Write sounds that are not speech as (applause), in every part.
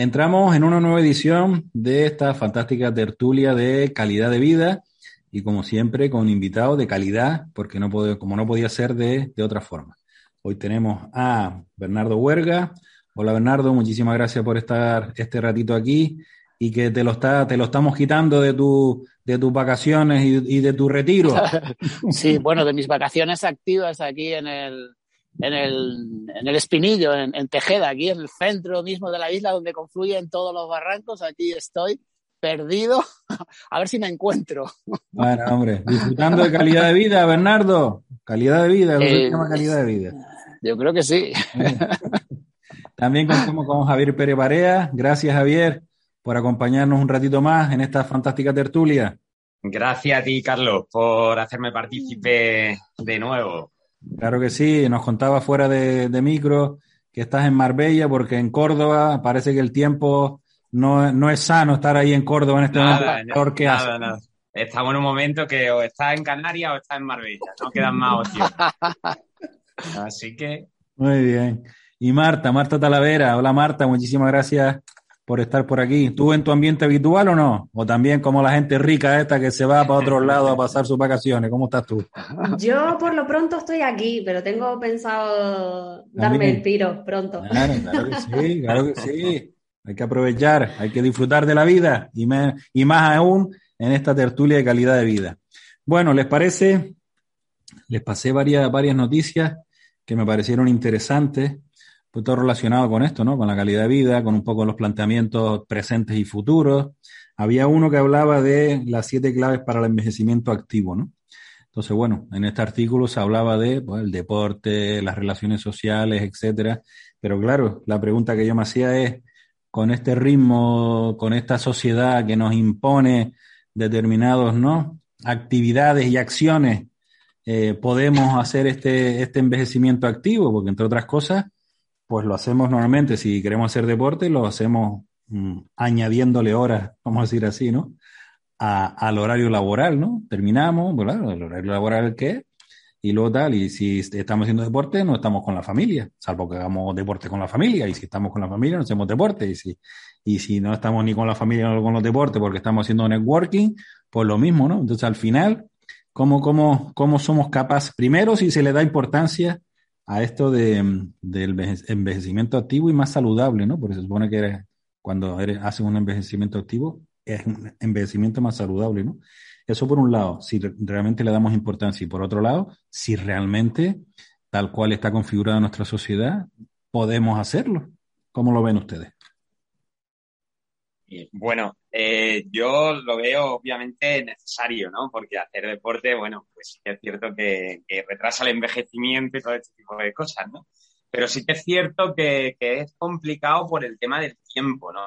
Entramos en una nueva edición de esta fantástica tertulia de calidad de vida y como siempre con invitados de calidad, porque no puede, como no podía ser de, de otra forma. Hoy tenemos a Bernardo Huerga. Hola Bernardo, muchísimas gracias por estar este ratito aquí y que te lo está, te lo estamos quitando de tu, de tus vacaciones y, y de tu retiro. (laughs) sí, bueno, de mis vacaciones activas aquí en el, en el, en el Espinillo, en, en, Tejeda, aquí en el centro mismo de la isla donde confluyen todos los barrancos. Aquí estoy perdido. (laughs) A ver si me encuentro. Bueno, hombre, disfrutando de calidad de vida, Bernardo. Calidad de vida, Eh, se llama calidad de vida. Yo creo que sí. (laughs) También contamos con Javier Pérez Barea. Gracias, Javier, por acompañarnos un ratito más en esta fantástica tertulia. Gracias a ti, Carlos, por hacerme partícipe de nuevo. Claro que sí, nos contaba fuera de, de, micro que estás en Marbella porque en Córdoba parece que el tiempo no, no es sano estar ahí en Córdoba en este nada, momento. ¿Qué nada, nada. Estamos en un momento que o estás en Canarias o estás en Marbella, no quedan más opciones. (laughs) Así que. Muy bien. Y Marta, Marta Talavera. Hola Marta, muchísimas gracias por estar por aquí. ¿Tú en tu ambiente habitual o no? O también como la gente rica esta que se va para otro (laughs) lado a pasar sus vacaciones. ¿Cómo estás tú? Yo por lo pronto estoy aquí, pero tengo pensado darme el piro pronto. Claro, claro que sí, claro que sí. Hay que aprovechar, hay que disfrutar de la vida y, me, y más aún en esta tertulia de calidad de vida. Bueno, ¿les parece? Les pasé varias, varias noticias que me parecieron interesantes, pues todo relacionado con esto, ¿no? Con la calidad de vida, con un poco los planteamientos presentes y futuros. Había uno que hablaba de las siete claves para el envejecimiento activo, ¿no? Entonces, bueno, en este artículo se hablaba de pues, el deporte, las relaciones sociales, etcétera. Pero claro, la pregunta que yo me hacía es, con este ritmo, con esta sociedad que nos impone determinados, ¿no? Actividades y acciones, eh, podemos hacer este, este envejecimiento activo, porque entre otras cosas, pues lo hacemos normalmente, si queremos hacer deporte, lo hacemos mmm, añadiéndole horas, vamos a decir así, ¿no? A, al horario laboral, ¿no? Terminamos, bueno, el horario laboral que y luego tal, y si estamos haciendo deporte, no estamos con la familia, salvo que hagamos deporte con la familia, y si estamos con la familia, no hacemos deporte, y si, y si no estamos ni con la familia ni con los deportes porque estamos haciendo networking, pues lo mismo, ¿no? Entonces al final, ¿cómo, cómo, cómo somos capaces? Primero, si se le da importancia a esto de, del envejecimiento activo y más saludable, ¿no? Porque se supone que eres, cuando eres, haces un envejecimiento activo, es un envejecimiento más saludable, ¿no? Eso por un lado, si realmente le damos importancia, y por otro lado, si realmente, tal cual está configurada nuestra sociedad, podemos hacerlo. ¿Cómo lo ven ustedes? Bueno, eh, yo lo veo obviamente necesario, ¿no? Porque hacer deporte, bueno, pues sí que es cierto que, retrasa el envejecimiento y todo este tipo de cosas, ¿no? Pero sí que es cierto que, es complicado por el tema del tiempo, ¿no?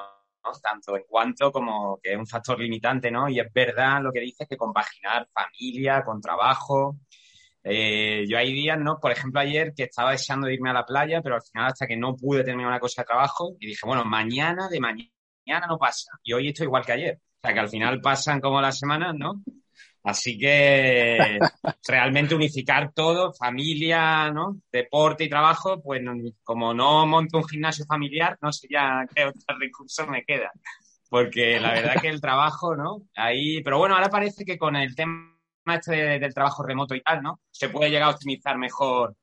¿no? Tanto en cuanto como que es un factor limitante, ¿no? Y es verdad lo que dices que compaginar familia con trabajo. Eh, yo hay días, ¿no? Por ejemplo, ayer que estaba deseando de irme a la playa, pero al final hasta que no pude terminar una cosa de trabajo y dije, bueno, mañana de mañana no pasa. Y hoy estoy igual que ayer. O sea, que al final pasan como las semanas, ¿no? Así que (laughs) realmente unificar todo, familia, ¿no? Deporte y trabajo, pues como no monto un gimnasio familiar, no sé ya qué otro recurso me queda. Porque la verdad que el trabajo, ¿no? Ahí, pero bueno, ahora parece que con el tema este de, del trabajo remoto y tal, ¿no? Se puede llegar a optimizar mejor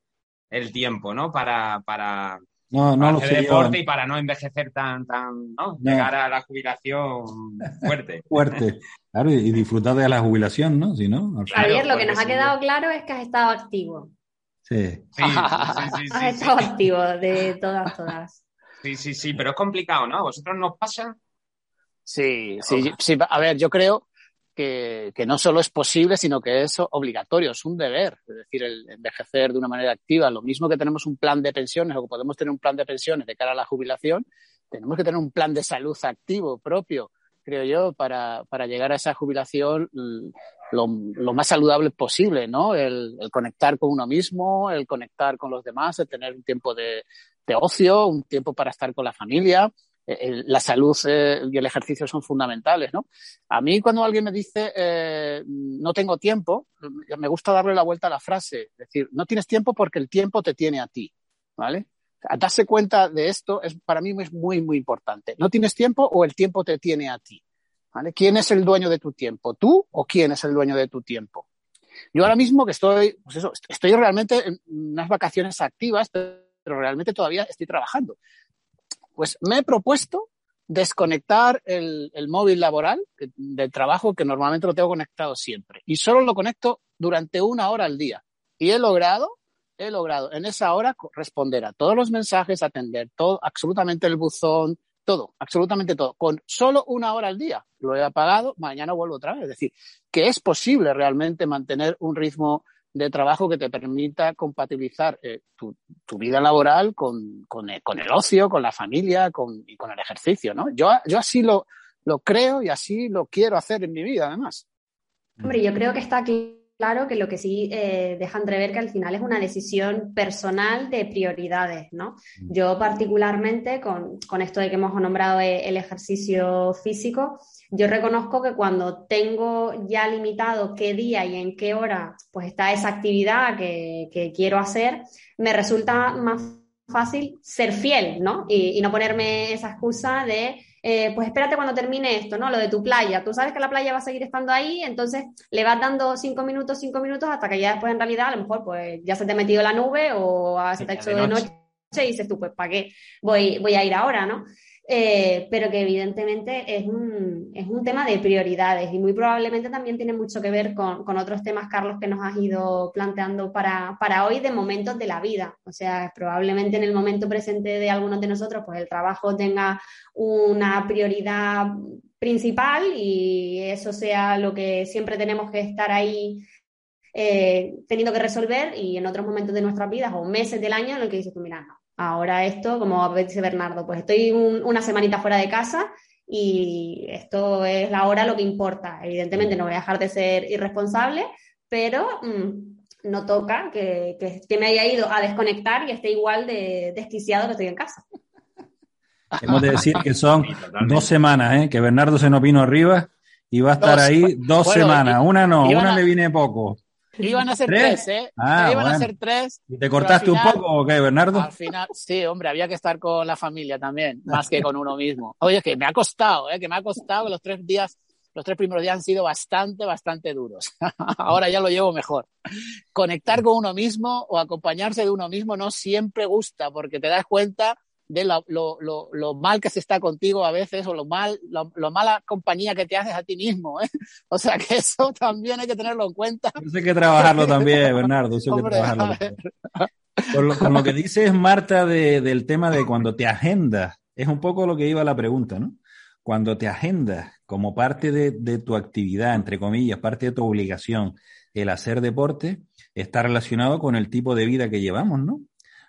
el tiempo, ¿no? Para, para, no, no para lo hacer deporte y para no envejecer tan, tan, ¿no? No. Llegar a la jubilación fuerte. (laughs) Fuerte. Claro, y disfrutar de la jubilación, ¿no? Si no, Javier, lo que nos ha quedado claro es que has estado activo. Sí. Sí, sí, (laughs) sí, sí, Has sí, estado activo de todas, todas. sí, sí, sí, pero es complicado, ¿no? ¿A vosotros nos pasa? Sí, sí, sí. A ver, yo creo que, no solo es posible, sino que es obligatorio, es un deber, es decir, el envejecer de una manera activa. Lo mismo que tenemos un plan de pensiones o que podemos tener un plan de pensiones de cara a la jubilación, tenemos que tener un plan de salud activo propio, creo yo, para, para llegar a esa jubilación lo, más saludable posible, ¿no? El, conectar con uno mismo, el conectar con los demás, el tener un tiempo de ocio, un tiempo para estar con la familia la salud eh, y el ejercicio son fundamentales, ¿no? A mí cuando alguien me dice eh, no tengo tiempo, me gusta darle la vuelta a la frase, es decir, no tienes tiempo porque el tiempo te tiene a ti, ¿vale? darse cuenta de esto es para mí es muy muy importante. No tienes tiempo o el tiempo te tiene a ti, ¿vale? ¿Quién es el dueño de tu tiempo? ¿Tú o quién es el dueño de tu tiempo? Yo ahora mismo que estoy, pues eso, estoy realmente en unas vacaciones activas, pero realmente todavía estoy trabajando. Pues me he propuesto desconectar el, móvil laboral del trabajo que normalmente lo tengo conectado siempre y solo lo conecto durante una hora al día. Y he logrado, he logrado en esa hora responder a todos los mensajes, atender todo, absolutamente el buzón, todo, absolutamente todo, con solo una hora al día. Lo he apagado, mañana vuelvo otra vez. Es decir, que es posible realmente mantener un ritmo de trabajo que te permita compatibilizar eh, tu, tu, vida laboral con, con, el, con, el, ocio, con la familia con, y con el ejercicio, ¿no? Yo, yo así lo, lo creo y así lo quiero hacer en mi vida, además. Hombre, yo creo que está claro que lo que sí eh, deja entrever que al final es una decisión personal de prioridades, ¿no? Yo particularmente con, con esto de que hemos nombrado el ejercicio físico, yo reconozco que cuando tengo ya limitado qué día y en qué hora pues está esa actividad que, que quiero hacer, me resulta más fácil ser fiel, ¿no? Y, y no ponerme esa excusa de, eh, pues espérate cuando termine esto, ¿no? Lo de tu playa. Tú sabes que la playa va a seguir estando ahí, entonces le vas dando cinco minutos, cinco minutos, hasta que ya después en realidad a lo mejor pues ya se te ha metido la nube o se te ha hecho de noche. y dices tú, pues ¿para qué voy, voy a ir ahora, ¿no? Eh, pero que evidentemente es un, es un, tema de prioridades y muy probablemente también tiene mucho que ver con, con otros temas, Carlos, que nos has ido planteando para, para, hoy de momentos de la vida. O sea, probablemente en el momento presente de algunos de nosotros, pues el trabajo tenga una prioridad principal y eso sea lo que siempre tenemos que estar ahí eh, teniendo que resolver y en otros momentos de nuestras vidas o meses del año en el que dices tú, mira, no, Ahora esto, como dice Bernardo, pues estoy un, una semanita fuera de casa y esto es la hora lo que importa. Evidentemente no voy a dejar de ser irresponsable, pero mmm, no toca que, que, que, me haya ido a desconectar y esté igual de desquiciado que estoy en casa. (laughs) Hemos de decir que son dos semanas, ¿eh? que Bernardo se nos vino arriba y va a estar dos, ahí dos bueno, semanas. Una no, una a... le viene poco. Iban a ser tres, tres ¿eh? Ah, Iban bueno. a ser tres. ¿Y te cortaste final, un poco o qué, Bernardo? Al final, sí, hombre, había que estar con la familia también, más que con uno mismo. Oye, que me ha costado, ¿eh? Que me ha costado los tres días, los tres primeros días han sido bastante, bastante duros. (laughs) Ahora ya lo llevo mejor. Conectar con uno mismo o acompañarse de uno mismo no siempre gusta, porque te das cuenta de lo, lo, lo, lo, mal que se está contigo a veces o lo mal, lo, mala compañía que te haces a ti mismo. ¿eh? O sea que eso (laughs) también hay que tenerlo en cuenta. Eso hay que trabajarlo también, (laughs) Bernardo. Eso hay que trabajarlo. Con lo, con lo, que dices, Marta, de, del tema de cuando te agendas, es un poco lo que iba la pregunta, ¿no? Cuando te agendas como parte de, de tu actividad, entre comillas, parte de tu obligación, el hacer deporte, está relacionado con el tipo de vida que llevamos, ¿no?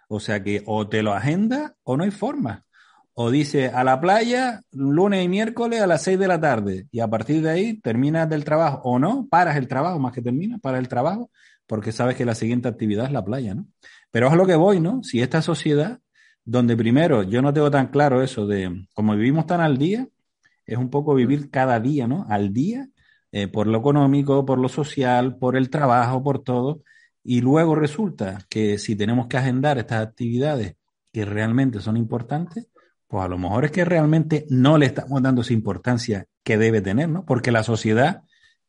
O sea que o te lo agenda o no hay forma. O dice a la playa lunes y miércoles a las 6 de la tarde y a partir de ahí terminas del trabajo o no, paras el trabajo más que terminas, paras el trabajo porque sabes que la siguiente actividad es la playa, ¿no? Pero es a lo que voy, ¿no? Si esta sociedad, donde primero yo no tengo tan claro eso de, como vivimos tan al día, es un poco vivir cada día, ¿no? Al día, eh, por lo económico, por lo social, por el trabajo, por todo. Y luego resulta que si tenemos que agendar estas actividades que realmente son importantes, pues a lo mejor es que realmente no le estamos dando esa importancia que debe tener, ¿no? Porque la sociedad,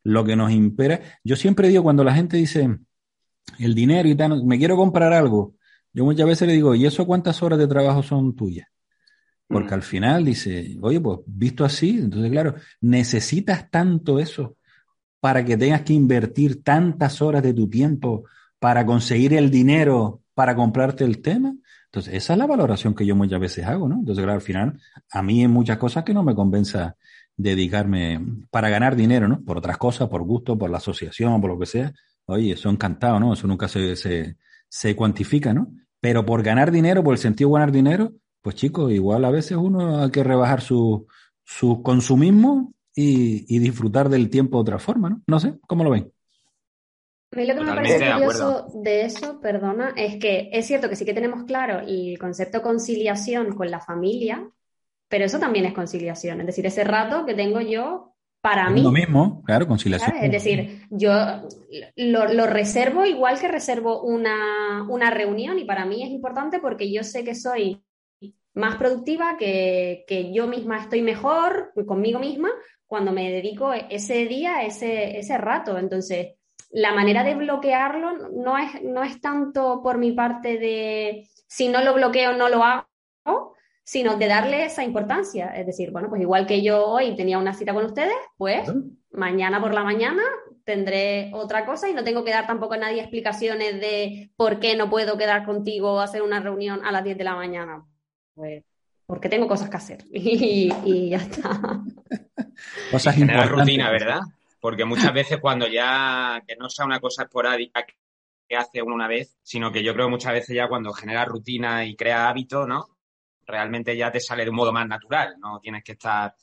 lo que nos impera, yo siempre digo cuando la gente dice el dinero y tal, me quiero comprar algo, yo muchas veces le digo, ¿y eso cuántas horas de trabajo son tuyas? Porque al final dice, oye, pues visto así, entonces claro, necesitas tanto eso para que tengas que invertir tantas horas de tu tiempo para conseguir el dinero para comprarte el tema. Entonces, esa es la valoración que yo muchas veces hago, ¿no? Entonces, claro, al final, a mí hay muchas cosas que no me convenza dedicarme para ganar dinero, ¿no? Por otras cosas, por gusto, por la asociación, por lo que sea. Oye, eso encantado, ¿no? Eso nunca se, se, se cuantifica, ¿no? Pero por ganar dinero, por el sentido de ganar dinero, pues chicos, igual a veces uno hay que rebajar su, su consumismo y, y disfrutar del tiempo de otra forma, ¿no? No sé, ¿cómo lo ven? A mí lo que me parece curioso de eso, perdona, es que es cierto que sí que tenemos claro el concepto conciliación con la familia, pero eso también es conciliación, es decir, ese rato que tengo yo para mí. Lo mismo, claro, conciliación. Es decir, yo lo, reservo igual que reservo una, una, reunión y para mí es importante porque yo sé que soy más productiva, que, que yo misma estoy mejor conmigo misma cuando me dedico ese día, ese, ese rato. Entonces, la manera de bloquearlo no es, no es tanto por mi parte de si no lo bloqueo, no lo hago, sino de darle esa importancia. Es decir, bueno, pues igual que yo hoy tenía una cita con ustedes, pues mañana por la mañana tendré otra cosa y no tengo que dar tampoco a nadie explicaciones de por qué no puedo quedar contigo o hacer una reunión a las 10 de la mañana. Pues porque tengo cosas que hacer (laughs) y, ya está. Cosas importantes. rutina, ¿verdad? Porque muchas veces cuando ya, que no sea una cosa esporádica que hace una vez, sino que yo creo que muchas veces ya cuando genera rutina y crea hábito, ¿no? Realmente ya te sale de un modo más natural, no tienes que estar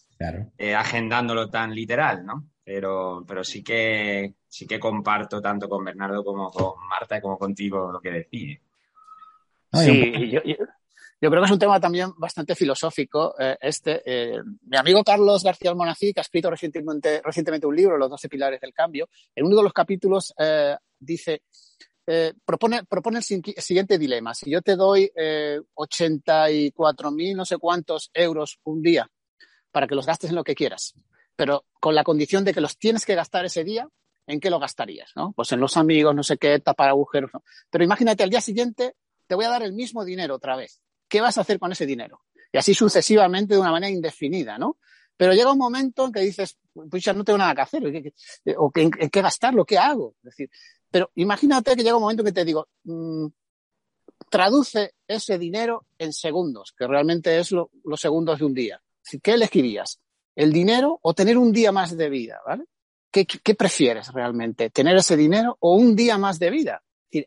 eh, agendándolo tan literal, ¿no? Pero, pero sí que sí que comparto tanto con Bernardo como con Marta y como contigo lo que decís. Sí, yo, yo creo que es un tema también bastante filosófico eh, este. Eh, mi amigo Carlos García Almonací, que ha escrito recientemente, recientemente, un libro, Los 12 pilares del cambio, en uno de los capítulos eh, dice, propone, propone el siguiente dilema. Si yo te doy 84 mil no sé cuántos euros un día para que los gastes en lo que quieras, pero con la condición de que los tienes que gastar ese día, ¿en qué lo gastarías? ¿no? Pues en los amigos, no sé qué, tapar agujeros. Pero imagínate al día siguiente te voy a dar el mismo dinero otra vez ¿qué vas a hacer con ese dinero? Y así sucesivamente de una manera indefinida, ¿no? Pero llega un momento en que dices, ya no tengo nada que hacer, o en, qué gastarlo, ¿qué hago? Es decir, pero imagínate que llega un momento que te digo, mm, traduce ese dinero en segundos, que realmente es los segundos de un día. ¿Qué elegirías? ¿El dinero o tener un día más de vida? ¿vale? ¿Qué, ¿Qué, prefieres realmente? ¿Tener ese dinero o un día más de vida?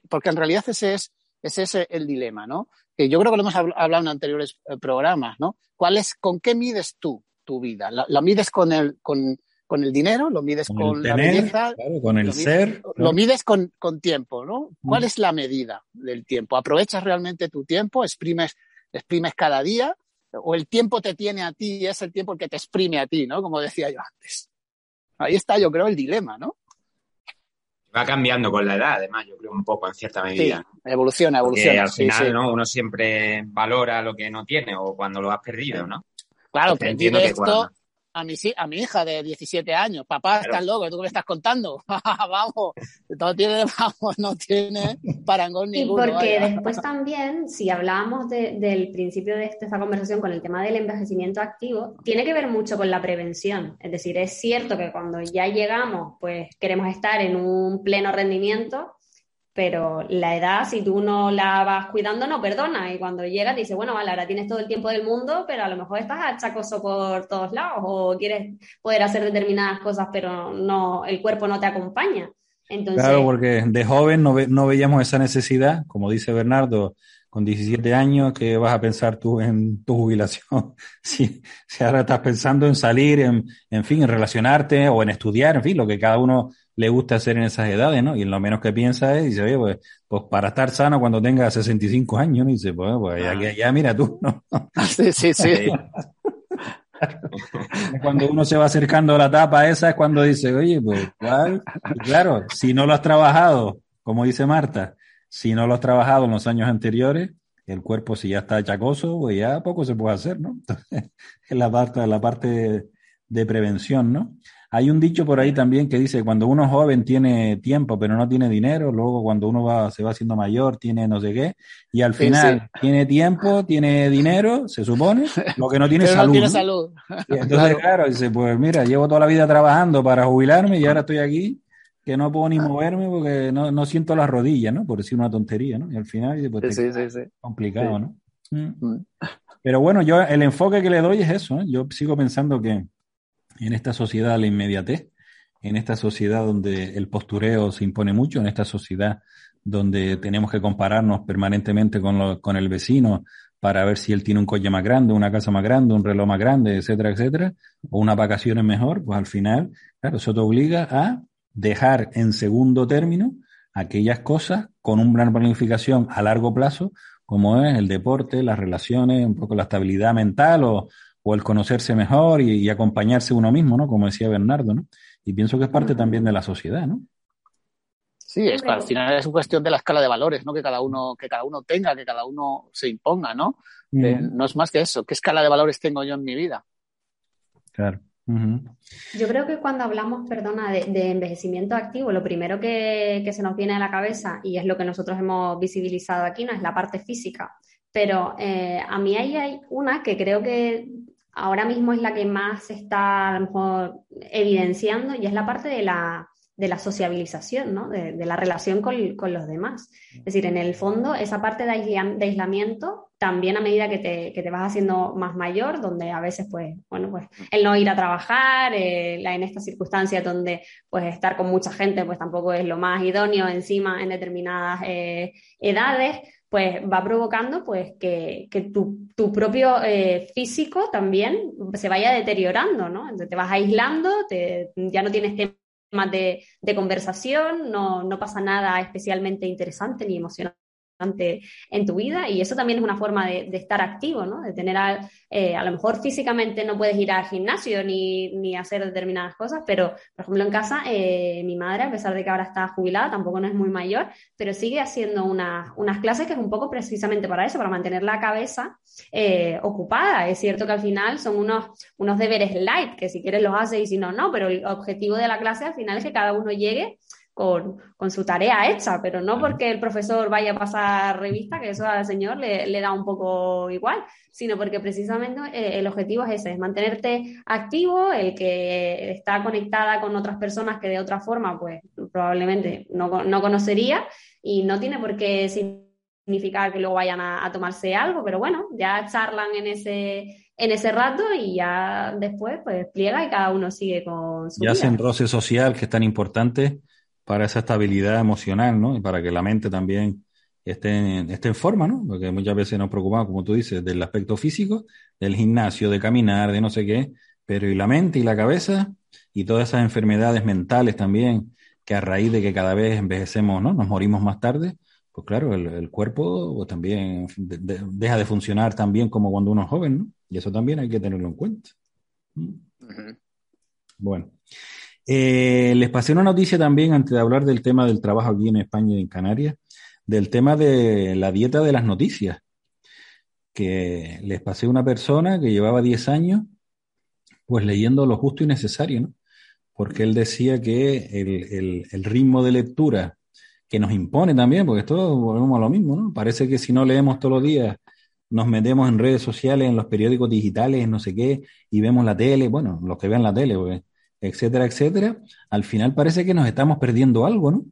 Porque en realidad ese es, ese es el dilema, ¿no? que yo creo que lo hemos hablado en anteriores eh, programas, ¿no? ¿Cuál es, ¿Con qué mides tú tu vida? ¿La, mides con el, con, con, el dinero? ¿Lo mides con, la belleza? con el ser. Lo mides con, con tiempo, ¿no? ¿Cuál mm. es la medida del tiempo? ¿Aprovechas realmente tu tiempo? ¿Exprimes, exprimes cada día? ¿O el tiempo te tiene a ti y es el tiempo el que te exprime a ti, ¿no? Como decía yo antes. Ahí está, yo creo, el dilema, ¿no? Va cambiando con la edad, además, yo creo un poco en cierta medida. Sí, evoluciona, evoluciona. al final, ¿no? Uno siempre valora lo que no tiene o cuando lo has perdido, ¿no? Claro, pero entiendo esto, a mi, a mi hija de 17 años. Papá, estás loco, ¿tú qué me estás contando? (laughs) vamos, no tiene, (laughs) vamos, no tiene parangón ninguno. Y porque después también, si hablábamos del principio de esta conversación con el tema del envejecimiento activo, tiene que ver mucho con la prevención. Es decir, es cierto que cuando ya llegamos, pues queremos estar en un pleno rendimiento, pero la edad, si tú no la vas cuidando, no perdona. Y cuando llegas, dices, bueno, vale, ahora tienes todo el tiempo del mundo, pero a lo mejor estás achacoso por todos lados o quieres poder hacer determinadas cosas, pero no, el cuerpo no te acompaña. Entonces, claro, porque de joven no, no veíamos esa necesidad, como dice Bernardo, con 17 años, que vas a pensar tú en tu jubilación? (laughs) si, si ahora estás pensando en salir, en, en fin, en relacionarte o en estudiar, en fin, lo que cada uno le gusta hacer en esas edades, ¿no? Y lo menos que piensa es, dice, oye, pues, pues para estar sano cuando tenga 65 años, ¿no? Y dice, pues, pues ya, ya, mira tú, ¿no? Sí, sí, sí. (laughs) (laughs) cuando uno se va acercando a la etapa esa es cuando dice, oye, pues, claro, si no lo has trabajado, como dice Marta, si no lo has trabajado en los años anteriores, el cuerpo si ya está achacoso, pues ya poco se puede hacer, ¿no? Entonces, (laughs) es la parte, la parte de prevención, ¿no? Hay un dicho por ahí también que dice, cuando uno joven tiene tiempo pero no tiene dinero, luego cuando uno va, se va haciendo mayor tiene no sé qué, y al final tiene tiempo, tiene dinero, se supone, (laughs) lo que no tiene salud. No tiene salud. (laughs) entonces, claro. dice, pues mira, llevo toda la vida trabajando para jubilarme y ahora estoy aquí que no puedo ni moverme porque no, no siento las rodillas, ¿no? Por decir una tontería, ¿no? Y al final, pues, sí, sí, complicado, ¿no? Mm. Mm. Pero bueno, yo el enfoque que le doy es eso, ¿eh? Yo sigo pensando que en esta sociedad de la inmediatez, en esta sociedad donde el postureo se impone mucho, en esta sociedad donde tenemos que compararnos permanentemente con, con el vecino para ver si él tiene un coche más grande, una casa más grande, un reloj más grande, etcétera, etcétera, o unas vacaciones mejor, pues al final, claro, eso te obliga a dejar en segundo término aquellas cosas con una planificación a largo plazo, como es el deporte, las relaciones, un poco la estabilidad mental o, o el conocerse mejor y, y, acompañarse uno mismo, ¿no? Como decía Bernardo, ¿no? Y pienso que es parte también de la sociedad, ¿no? Sí, es que al final es una cuestión de la escala de valores, ¿no? Que cada uno, que cada uno tenga, que cada uno se imponga, ¿no? Eh, no es más que eso. ¿Qué escala de valores tengo yo en mi vida? Claro. Uh -huh. Yo creo que cuando hablamos, perdona, de, de envejecimiento activo, lo primero que, que, se nos viene a la cabeza, y es lo que nosotros hemos visibilizado aquí, no es la parte física. Pero eh, a mí ahí hay una que creo que ahora mismo es la que más se está mejor evidenciando, y es la parte de la de la sociabilización, ¿no? de, la relación con, con, los demás. Es decir, en el fondo, esa parte de aislamiento, también a medida que te, que te, vas haciendo más mayor, donde a veces, pues, bueno, pues el no ir a trabajar, eh, la, en estas circunstancias donde, pues, estar con mucha gente, pues tampoco es lo más idóneo encima en determinadas eh, edades, pues va provocando pues que, que tu, tu, propio eh, físico también se vaya deteriorando, ¿no? Entonces te vas aislando, te, ya no tienes temas de, de conversación, no, no, pasa nada especialmente interesante ni emocionante en tu vida y eso también es una forma de, estar activo, ¿no? De tener, a, eh, a, lo mejor físicamente no puedes ir al gimnasio ni, ni hacer determinadas cosas, pero por ejemplo en casa eh, mi madre, a pesar de que ahora está jubilada, tampoco no es muy mayor, pero sigue haciendo una, unas clases que es un poco precisamente para eso, para mantener la cabeza eh, ocupada. Es cierto que al final son unos, unos deberes light, que si quieres los haces y si no, no, pero el objetivo de la clase al final es que cada uno llegue con, con, su tarea hecha, pero no porque el profesor vaya a pasar revista, que eso al señor le, le da un poco igual, sino porque precisamente eh, el objetivo es ese, es mantenerte activo, el que está conectada con otras personas que de otra forma, pues probablemente no, no conocería y no tiene por qué significar que luego vayan a, a, tomarse algo, pero bueno, ya charlan en ese, en ese rato y ya después pues pliega y cada uno sigue con su Ya vida. hacen roce social que es tan importante para esa estabilidad emocional, ¿no? Y para que la mente también esté en, esté en forma, ¿no? Porque muchas veces nos preocupamos, como tú dices, del aspecto físico, del gimnasio, de caminar, de no sé qué, pero y la mente y la cabeza y todas esas enfermedades mentales también, que a raíz de que cada vez envejecemos, ¿no? Nos morimos más tarde, pues claro, el, el cuerpo pues también de, de, deja de funcionar tan bien como cuando uno es joven, ¿no? Y eso también hay que tenerlo en cuenta. Uh -huh. Bueno. Eh, les pasé una noticia también antes de hablar del tema del trabajo aquí en España y en Canarias, del tema de la dieta de las noticias, que les pasé una persona que llevaba 10 años pues leyendo lo justo y necesario, ¿no? Porque él decía que el, el, ritmo de lectura que nos impone también, porque esto volvemos a lo mismo, ¿no? Parece que si no leemos todos los días, nos metemos en redes sociales, en los periódicos digitales, no sé qué, y vemos la tele, bueno, los que vean la tele, porque etcétera, etcétera, al final parece que nos estamos perdiendo algo, ¿no?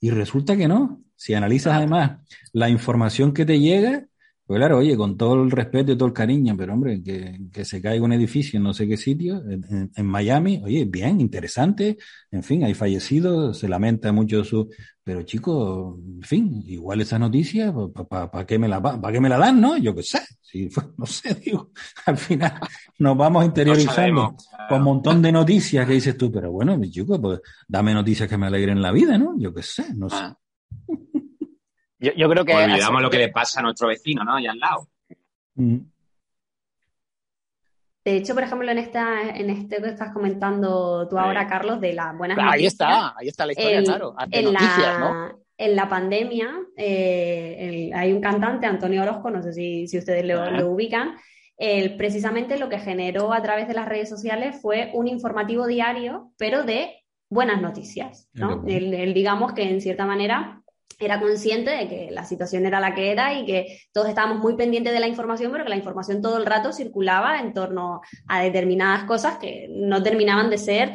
Y resulta que no. Si analizas además la información que te llega, pues claro, oye, con todo el respeto y todo el cariño, pero hombre, que, que se caiga un edificio en no sé qué sitio, en, en, Miami, oye, bien, interesante, en fin, hay fallecidos, se lamenta mucho su... Pero chicos, en fin, igual esa noticia, ¿para pa, pa qué, me la, pa qué me la dan, no? Yo qué sé, si, (laughs) no sé, digo, al final nos vamos interiorizando no con un montón de noticias que dices tú, pero bueno, chicos, pues dame noticias que me alegren la vida, ¿no? Yo qué sé, no sé. Ah. Yo, yo, creo que. Pues olvidamos lo que le pasa a nuestro vecino, ¿no? Allá al lado. Mm. De hecho, por ejemplo, en esta, en este que estás comentando tú ahora. Carlos, de las buenas claro, noticias. Ahí está, ahí está la historia, el, claro. En, noticias, la, ¿no? en la pandemia, eh, el, hay un cantante, Antonio Orozco, no sé si, si ustedes lo, lo ubican. Él, precisamente lo que generó a través de las redes sociales fue un informativo diario, pero de buenas noticias. ¿no? Digamos que en cierta manera era consciente de que la situación era la que era y que todos estábamos muy pendientes de la información, pero que la información todo el rato circulaba en torno a determinadas cosas que no terminaban de ser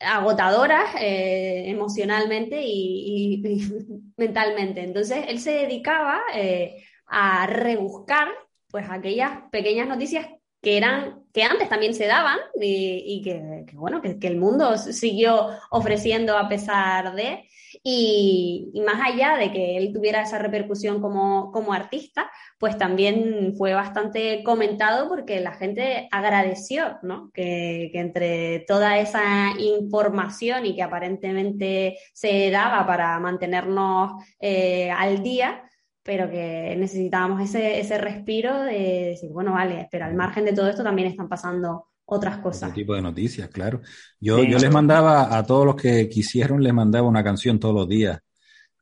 agotadoras eh, emocionalmente y, (laughs) mentalmente. Entonces, él se dedicaba eh, a rebuscar pues aquellas pequeñas noticias que eran que antes también se daban y, que, bueno que, el mundo siguió ofreciendo a pesar de y, más allá de que él tuviera esa repercusión como, como artista pues también fue bastante comentado porque la gente agradeció ¿no? que, entre toda esa información y que aparentemente se daba para mantenernos eh, al día pero que necesitábamos ese, ese respiro de decir, bueno, vale, pero al margen de todo esto también están pasando otras cosas. Otro tipo de noticias, claro. Yo, yo les mandaba a todos los que quisieron, les mandaba una canción todos los días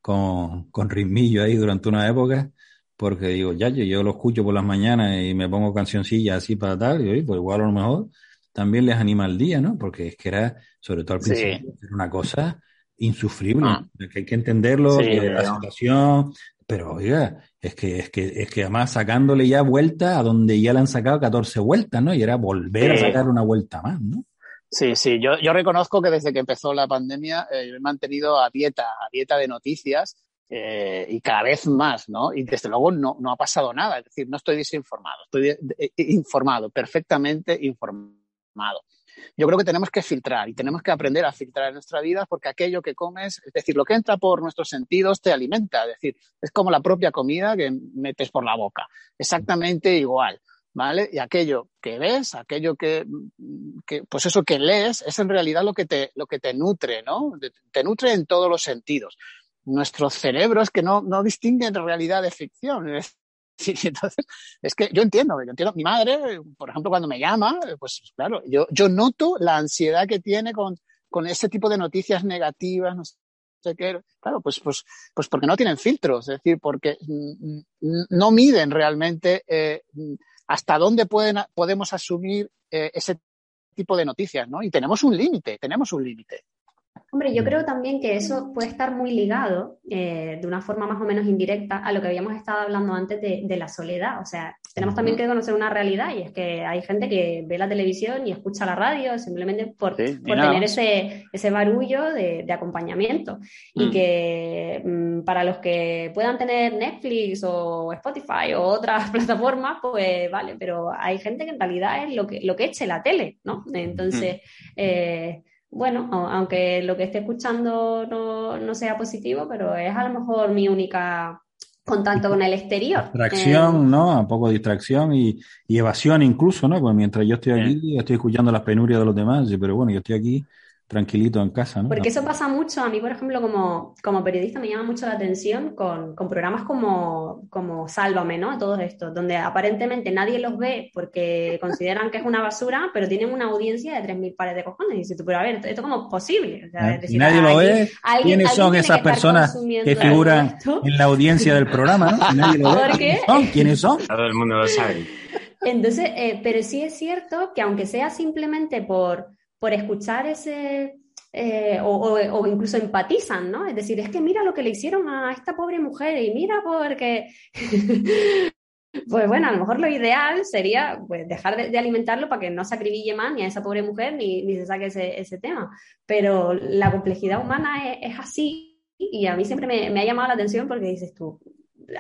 con, con ritmillo ahí durante una época, porque digo, ya, yo, yo lo escucho por las mañanas y me pongo cancioncilla así para tal, y pues igual a lo mejor también les anima el día, ¿no? Porque es que era, sobre todo al principio, era una cosa insufrible, ah. que hay que entenderlo, la situación, pero oiga, es que, es que, es que además sacándole ya vuelta a donde ya le han sacado 14 vueltas, ¿no? Y era volver a sacar una vuelta más, ¿no? Sí, sí, yo, yo reconozco que desde que empezó la pandemia eh, he mantenido a dieta, a dieta de noticias eh, y cada vez más, ¿no? Y desde luego no, no ha pasado nada, es decir, no estoy desinformado, estoy informado, perfectamente informado yo creo que tenemos que filtrar y tenemos que aprender a filtrar en nuestra vida porque aquello que comes, es decir, lo que entra por nuestros sentidos te alimenta, es decir, es como la propia comida que metes por la boca, exactamente igual. ¿Vale? Y aquello que ves, aquello que, pues eso que lees, es en realidad lo que te, lo que te nutre, ¿no? Te nutre en todos los sentidos. Nuestro cerebro es que no, no distingue realidad de ficción. (laughs) Sí, entonces, es que yo entiendo, yo entiendo, mi madre, por ejemplo, cuando me llama, pues claro, yo, yo noto la ansiedad que tiene con, con ese tipo de noticias negativas, no sé qué, claro, pues, pues, pues porque no tienen filtros, es decir, porque no miden realmente eh, hasta dónde pueden, podemos asumir eh, ese tipo de noticias, ¿no? Y tenemos un límite, tenemos un límite. Hombre, yo creo también que eso puede estar muy ligado, eh, de una forma más o menos indirecta, a lo que habíamos estado hablando antes de, la soledad. O sea, tenemos también que conocer una realidad y es que hay gente que ve la televisión y escucha la radio simplemente por, tener ese, ese barullo de, acompañamiento. Y mm. que mm, para los que puedan tener Netflix o Spotify o otras (laughs) plataformas, pues vale, pero hay gente que en realidad es lo que, lo que eche la tele, ¿no? Entonces, mm. eh, bueno, aunque lo que esté escuchando no, no, sea positivo, pero es a lo mejor mi única contacto con el exterior. Distracción, eh, ¿no? Un poco de distracción y, y, evasión incluso, ¿no? Pues mientras yo estoy aquí, estoy escuchando las penurias de los demás, pero bueno, yo estoy aquí tranquilito en casa, ¿no? Porque eso pasa mucho, a mí, por ejemplo, como, como periodista me llama mucho la atención con, con programas como, como Sálvame, ¿no? Todos estos, donde aparentemente nadie los ve porque consideran que es una basura, pero tienen una audiencia de 3.000 pares de cojones. Y dices tú, pero a ver, ¿esto, cómo es posible? O sea, decir, nadie lo ve, ¿quiénes son esas personas que figuran en la audiencia del programa, ¿no? nadie lo ve. ¿Quiénes son? Todo el mundo lo sabe. Entonces, eh, pero sí es cierto que aunque sea simplemente por por escuchar ese, eh, o, incluso empatizan, ¿no? Es decir, es que mira lo que le hicieron a esta pobre mujer y mira porque... (laughs) pues bueno, a lo mejor lo ideal sería pues, dejar de, alimentarlo para que no se acribille más ni a esa pobre mujer ni, ni se saque ese, ese, tema. Pero la complejidad humana es, así y a mí siempre me, me, ha llamado la atención porque dices tú,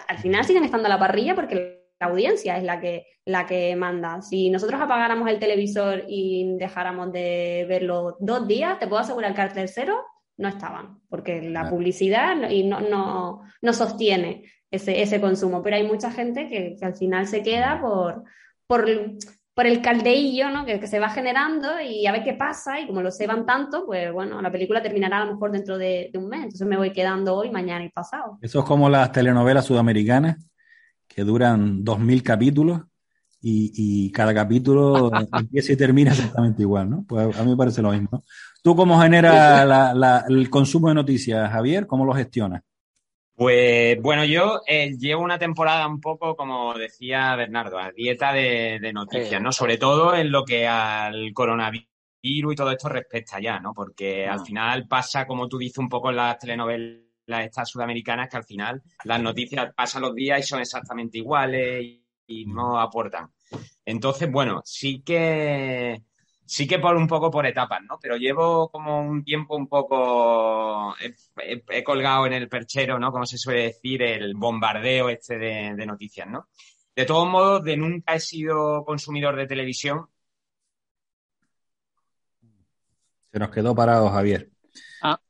al final siguen estando a la parrilla porque la audiencia es la que, la que manda. Si nosotros apagáramos el televisor y dejáramos de verlo dos días, te puedo asegurar que al tercero no estaban, porque la publicidad y no, no, no, sostiene ese, ese consumo. Pero hay mucha gente que, al final se queda por, por, por el caldeillo ¿no? que, se va generando y a ver qué pasa. Y como lo seban tanto, pues bueno, la película terminará a lo mejor dentro de, de un mes. Entonces me voy quedando hoy, mañana y pasado. Eso es como las telenovelas sudamericanas que duran 2.000 capítulos y, cada capítulo (laughs) empieza y termina exactamente igual, ¿no? Pues a mí me parece lo mismo. ¿Tú cómo genera el consumo de noticias, Javier? ¿Cómo lo gestionas? Pues bueno, yo eh, llevo una temporada un poco, como decía Bernardo, a dieta de, noticias, ¿no? Sobre todo en lo que al coronavirus y todo esto respecta ya, ¿no? Porque al mm. final pasa, como tú dices, un poco en las telenovelas las estas sudamericanas que al final las noticias pasan los días y son exactamente iguales y, no aportan. Entonces, bueno, sí que sí que por un poco por etapas, ¿no? Pero llevo como un tiempo un poco he, colgado en el perchero, ¿no? Como se suele decir, el bombardeo este de, noticias, ¿no? De todos modos, de nunca he sido consumidor de televisión. Se nos quedó parado, Javier. Ah.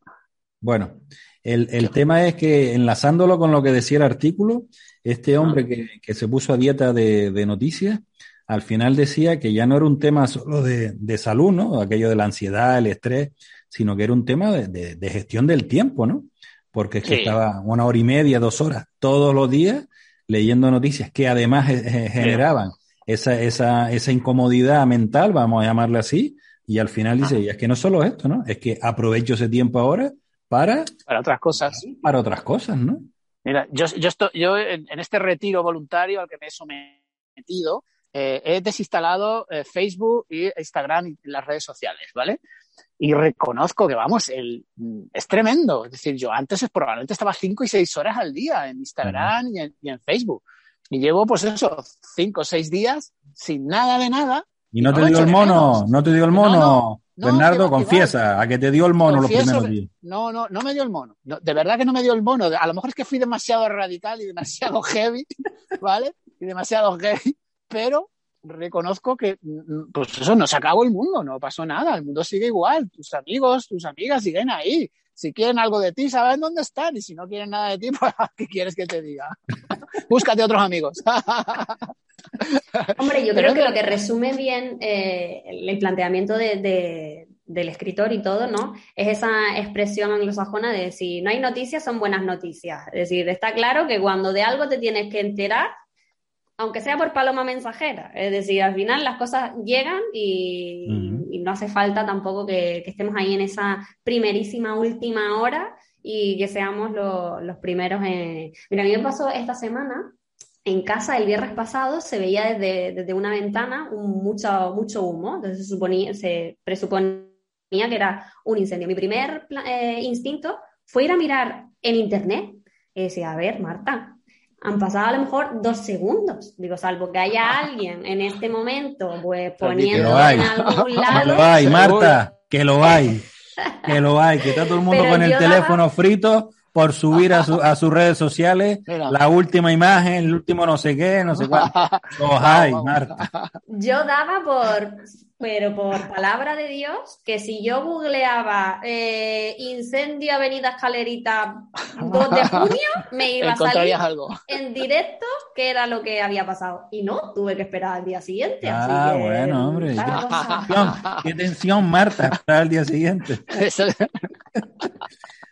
Bueno, el, el tema es que enlazándolo con lo que decía el artículo, este hombre que, que se puso a dieta de, de, noticias, al final decía que ya no era un tema solo de, de, salud, ¿no? Aquello de la ansiedad, el estrés, sino que era un tema de, de gestión del tiempo, ¿no? Porque es que sí. estaba una hora y media, dos horas todos los días leyendo noticias que además generaban esa, esa, esa incomodidad mental, vamos a llamarle así, y al final dice, y es que no solo esto, ¿no? Es que aprovecho ese tiempo ahora para... Para otras cosas. Para otras cosas, ¿no? Mira, yo, yo, estoy, yo en, en este retiro voluntario al que me he sometido, eh, he desinstalado eh, Facebook y Instagram y las redes sociales, ¿vale? Y reconozco que, vamos, el, es tremendo. Es decir, yo antes probablemente estaba cinco y seis horas al día en Instagram uh -huh. y, en, y, en, Facebook. Y llevo, pues eso, cinco o seis días sin nada de nada. Y no, no te dio el mono, no te dio el mono. No, no, Bernardo, confiesa, a que te dio el mono Confieso, los primeros días. No, no, no me dio el mono. de verdad que no me dio el mono. A lo mejor es que fui demasiado radical y demasiado (laughs) heavy, ¿vale? Y demasiado heavy, pero reconozco que, pues eso, no se acabó el mundo, no pasó nada, el mundo sigue igual, tus amigos, tus amigas siguen ahí. Si quieren algo de ti, saben dónde están, y si no quieren nada de ti, (laughs) pues, ¿qué quieres que te diga? (laughs) Búscate otros amigos. Hombre, yo (laughs) creo que lo que resume bien eh, el planteamiento de, de, del escritor y todo, ¿no? Es esa expresión anglosajona de si no hay noticias, son buenas noticias. Es decir, está claro que cuando de algo te tienes que enterar, aunque sea por paloma mensajera. Es decir, al final las cosas llegan y, uh -huh. y no hace falta tampoco que, que, estemos ahí en esa primerísima última hora y que seamos lo, los primeros en... Mira, a mí me pasó esta semana, en casa el viernes pasado se veía desde, desde una ventana un mucho, mucho humo, entonces se, suponía, se presuponía que era un incendio. Mi primer eh, instinto fue ir a mirar en internet y decía, a ver, Marta, han pasado a lo mejor dos segundos. Digo, salvo que haya alguien en este momento, pues poniendo en algún lado. (laughs) Que lo hay, Marta, que lo hay. Que lo hay, que está todo el mundo Pero con el teléfono daba... frito por subir a, su, a sus redes sociales (laughs) Mira. la última imagen, el último no sé qué, no sé cuál. (laughs) Los hay, Marta. Yo daba por, pero por palabra de Dios, que si yo googleaba eh, incendio Avenida Escalerita 2 de junio, me iba a salir algo. en directo qué era lo que había pasado. Y no, tuve que esperar al día siguiente. Ah, así que, bueno, hombre. Qué tensión, qué tensión, Marta, esperar al día siguiente. (laughs)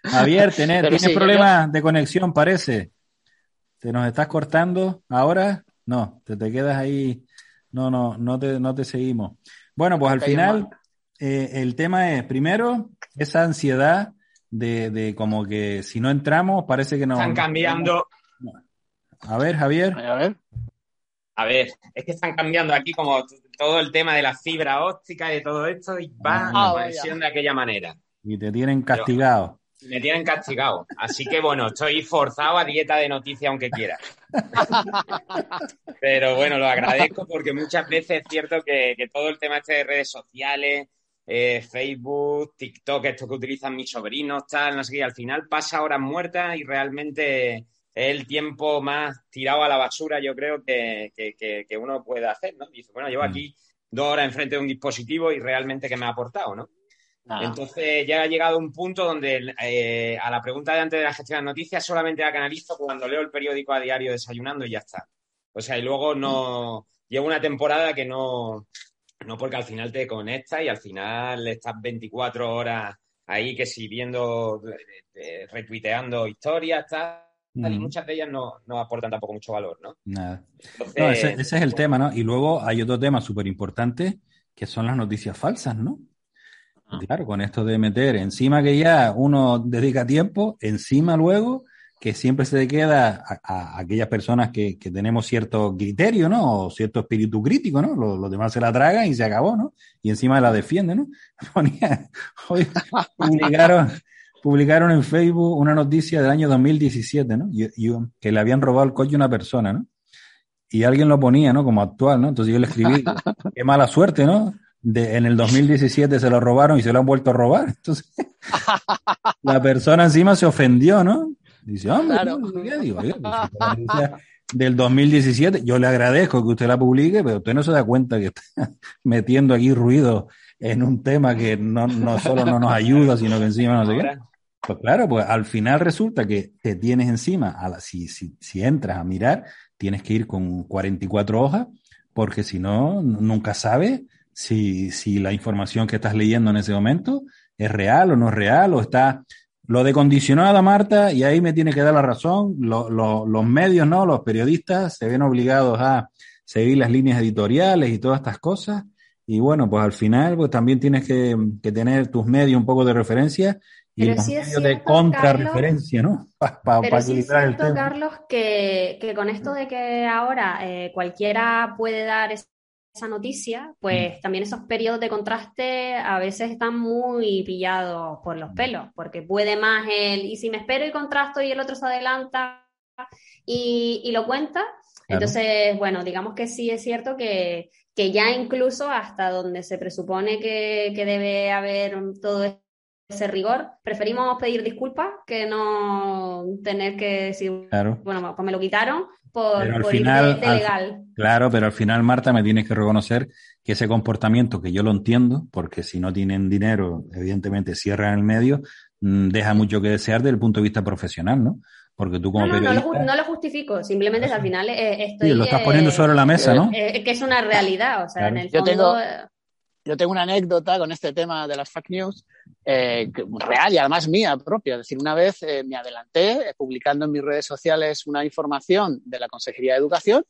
Javier, ¿tienes, ¿tienes sí, problemas yo... de conexión, parece? ¿Te nos estás cortando ahora? No, te, te quedas ahí. No, no, no te, no te seguimos. Bueno, pues al final eh, el tema es, primero, esa ansiedad de, de, como que si no entramos parece que no... Están cambiando... A ver, Javier. A ver. A ver, es que están cambiando aquí como todo el tema de la fibra óptica y de todo esto y va ah, a conexión de aquella manera. Y te tienen castigado. Me tienen castigado. Así que bueno, estoy forzado a dieta de noticias aunque quiera. (laughs) Pero bueno, lo agradezco porque muchas veces es cierto que, que todo el tema este de redes sociales, eh, Facebook, TikTok, esto que utilizan mis sobrinos, tal, no sé qué, al final pasa horas muertas y realmente es el tiempo más tirado a la basura, yo creo, que, que, que uno puede hacer, ¿no? Dice, bueno, llevo aquí dos horas enfrente de un dispositivo y realmente qué me ha aportado, ¿no? Ah. Entonces ya ha llegado un punto donde eh, a la pregunta de antes de la gestión de noticias solamente la canalizo cuando leo el periódico a diario desayunando y ya está. O sea, y luego no... Llevo una temporada que no... No porque al final te conectas y al final estás 24 horas ahí que si viendo, eh, retuiteando historias, tal, mm. y muchas de ellas no, no, aportan tampoco mucho valor, ¿no? Nada. Entonces, no, ese, ese, es el tema, ¿no? Y luego hay otro tema súper importante que son las noticias falsas, ¿no? Claro, con esto de meter encima que ya uno dedica tiempo, encima luego que siempre se le queda a, a aquellas personas que, que, tenemos cierto criterio, ¿no? O cierto espíritu crítico, ¿no? Los, los, demás se la tragan y se acabó, ¿no? Y encima la defienden, ¿no? (laughs) Ponía, hoy publicaron, publicaron en Facebook una noticia del año 2017, ¿no? Y, y, que le habían robado el coche a una persona, ¿no? Y alguien lo ponía, ¿no? Como actual, ¿no? Entonces yo le escribí, (laughs) qué mala suerte, ¿no? De, en el 2017 se lo robaron y se lo han vuelto a robar. (laughs) Entonces, la persona encima se ofendió, ¿no? Dice, hombre, claro. ¿qué digo? Pues, del 2017. Yo le agradezco que usted la publique, pero usted no se da cuenta que está (laughs) metiendo aquí ruido en un tema que no, no solo no nos ayuda, sino que encima no sé qué. Pues claro, pues al final resulta que te tienes encima, a la, si, si, si entras a mirar, tienes que ir con 44 hojas, porque si no, nunca sabes si, si la información que estás leyendo en ese momento es real o no es real, o está lo de condicionada, Marta, y ahí me tiene que dar la razón, lo, lo, los medios, ¿no? Los periodistas se ven obligados a seguir las líneas editoriales y todas estas cosas. Y bueno, pues al final pues también tienes que, que tener tus medios un poco de referencia y Pero los sí es medios de contrarreferencia, ¿no? (laughs) Para Pero sí es equilibrar el tema. Carlos, que, que con esto de que ahora eh, cualquiera puede dar esa noticia, pues también esos periodos de contraste a veces están muy pillados por los pelos, porque puede más el, y si me espero y contrasto y el otro se adelanta y, y lo cuenta, Claro. entonces, bueno, digamos que sí es cierto que, que ya incluso hasta donde se presupone que, que debe haber todo ese rigor, preferimos pedir disculpas que no tener que decir, Claro. bueno, pues me lo quitaron por, Pero al por final, al- legal. Claro, pero al final, Marta, me tienes que reconocer que ese comportamiento, que yo lo entiendo, porque si no tienen dinero, evidentemente cierran el medio, mm, deja mucho que desear desde el punto de vista profesional, ¿no? Porque tú como No, no, no lo, periodista... no lo justifico, simplemente es al final eh, estoy... Sí, lo estás eh, poniendo sobre la mesa, ¿no? eh, que es una realidad, o sea, Claro. en el Yo fondo... tengo- eh, Yo tengo una anécdota con este tema de las fake news eh, real y además mía propia. Es decir, una vez eh, me adelanté eh, publicando en mis redes sociales una información de la Consejería de Educación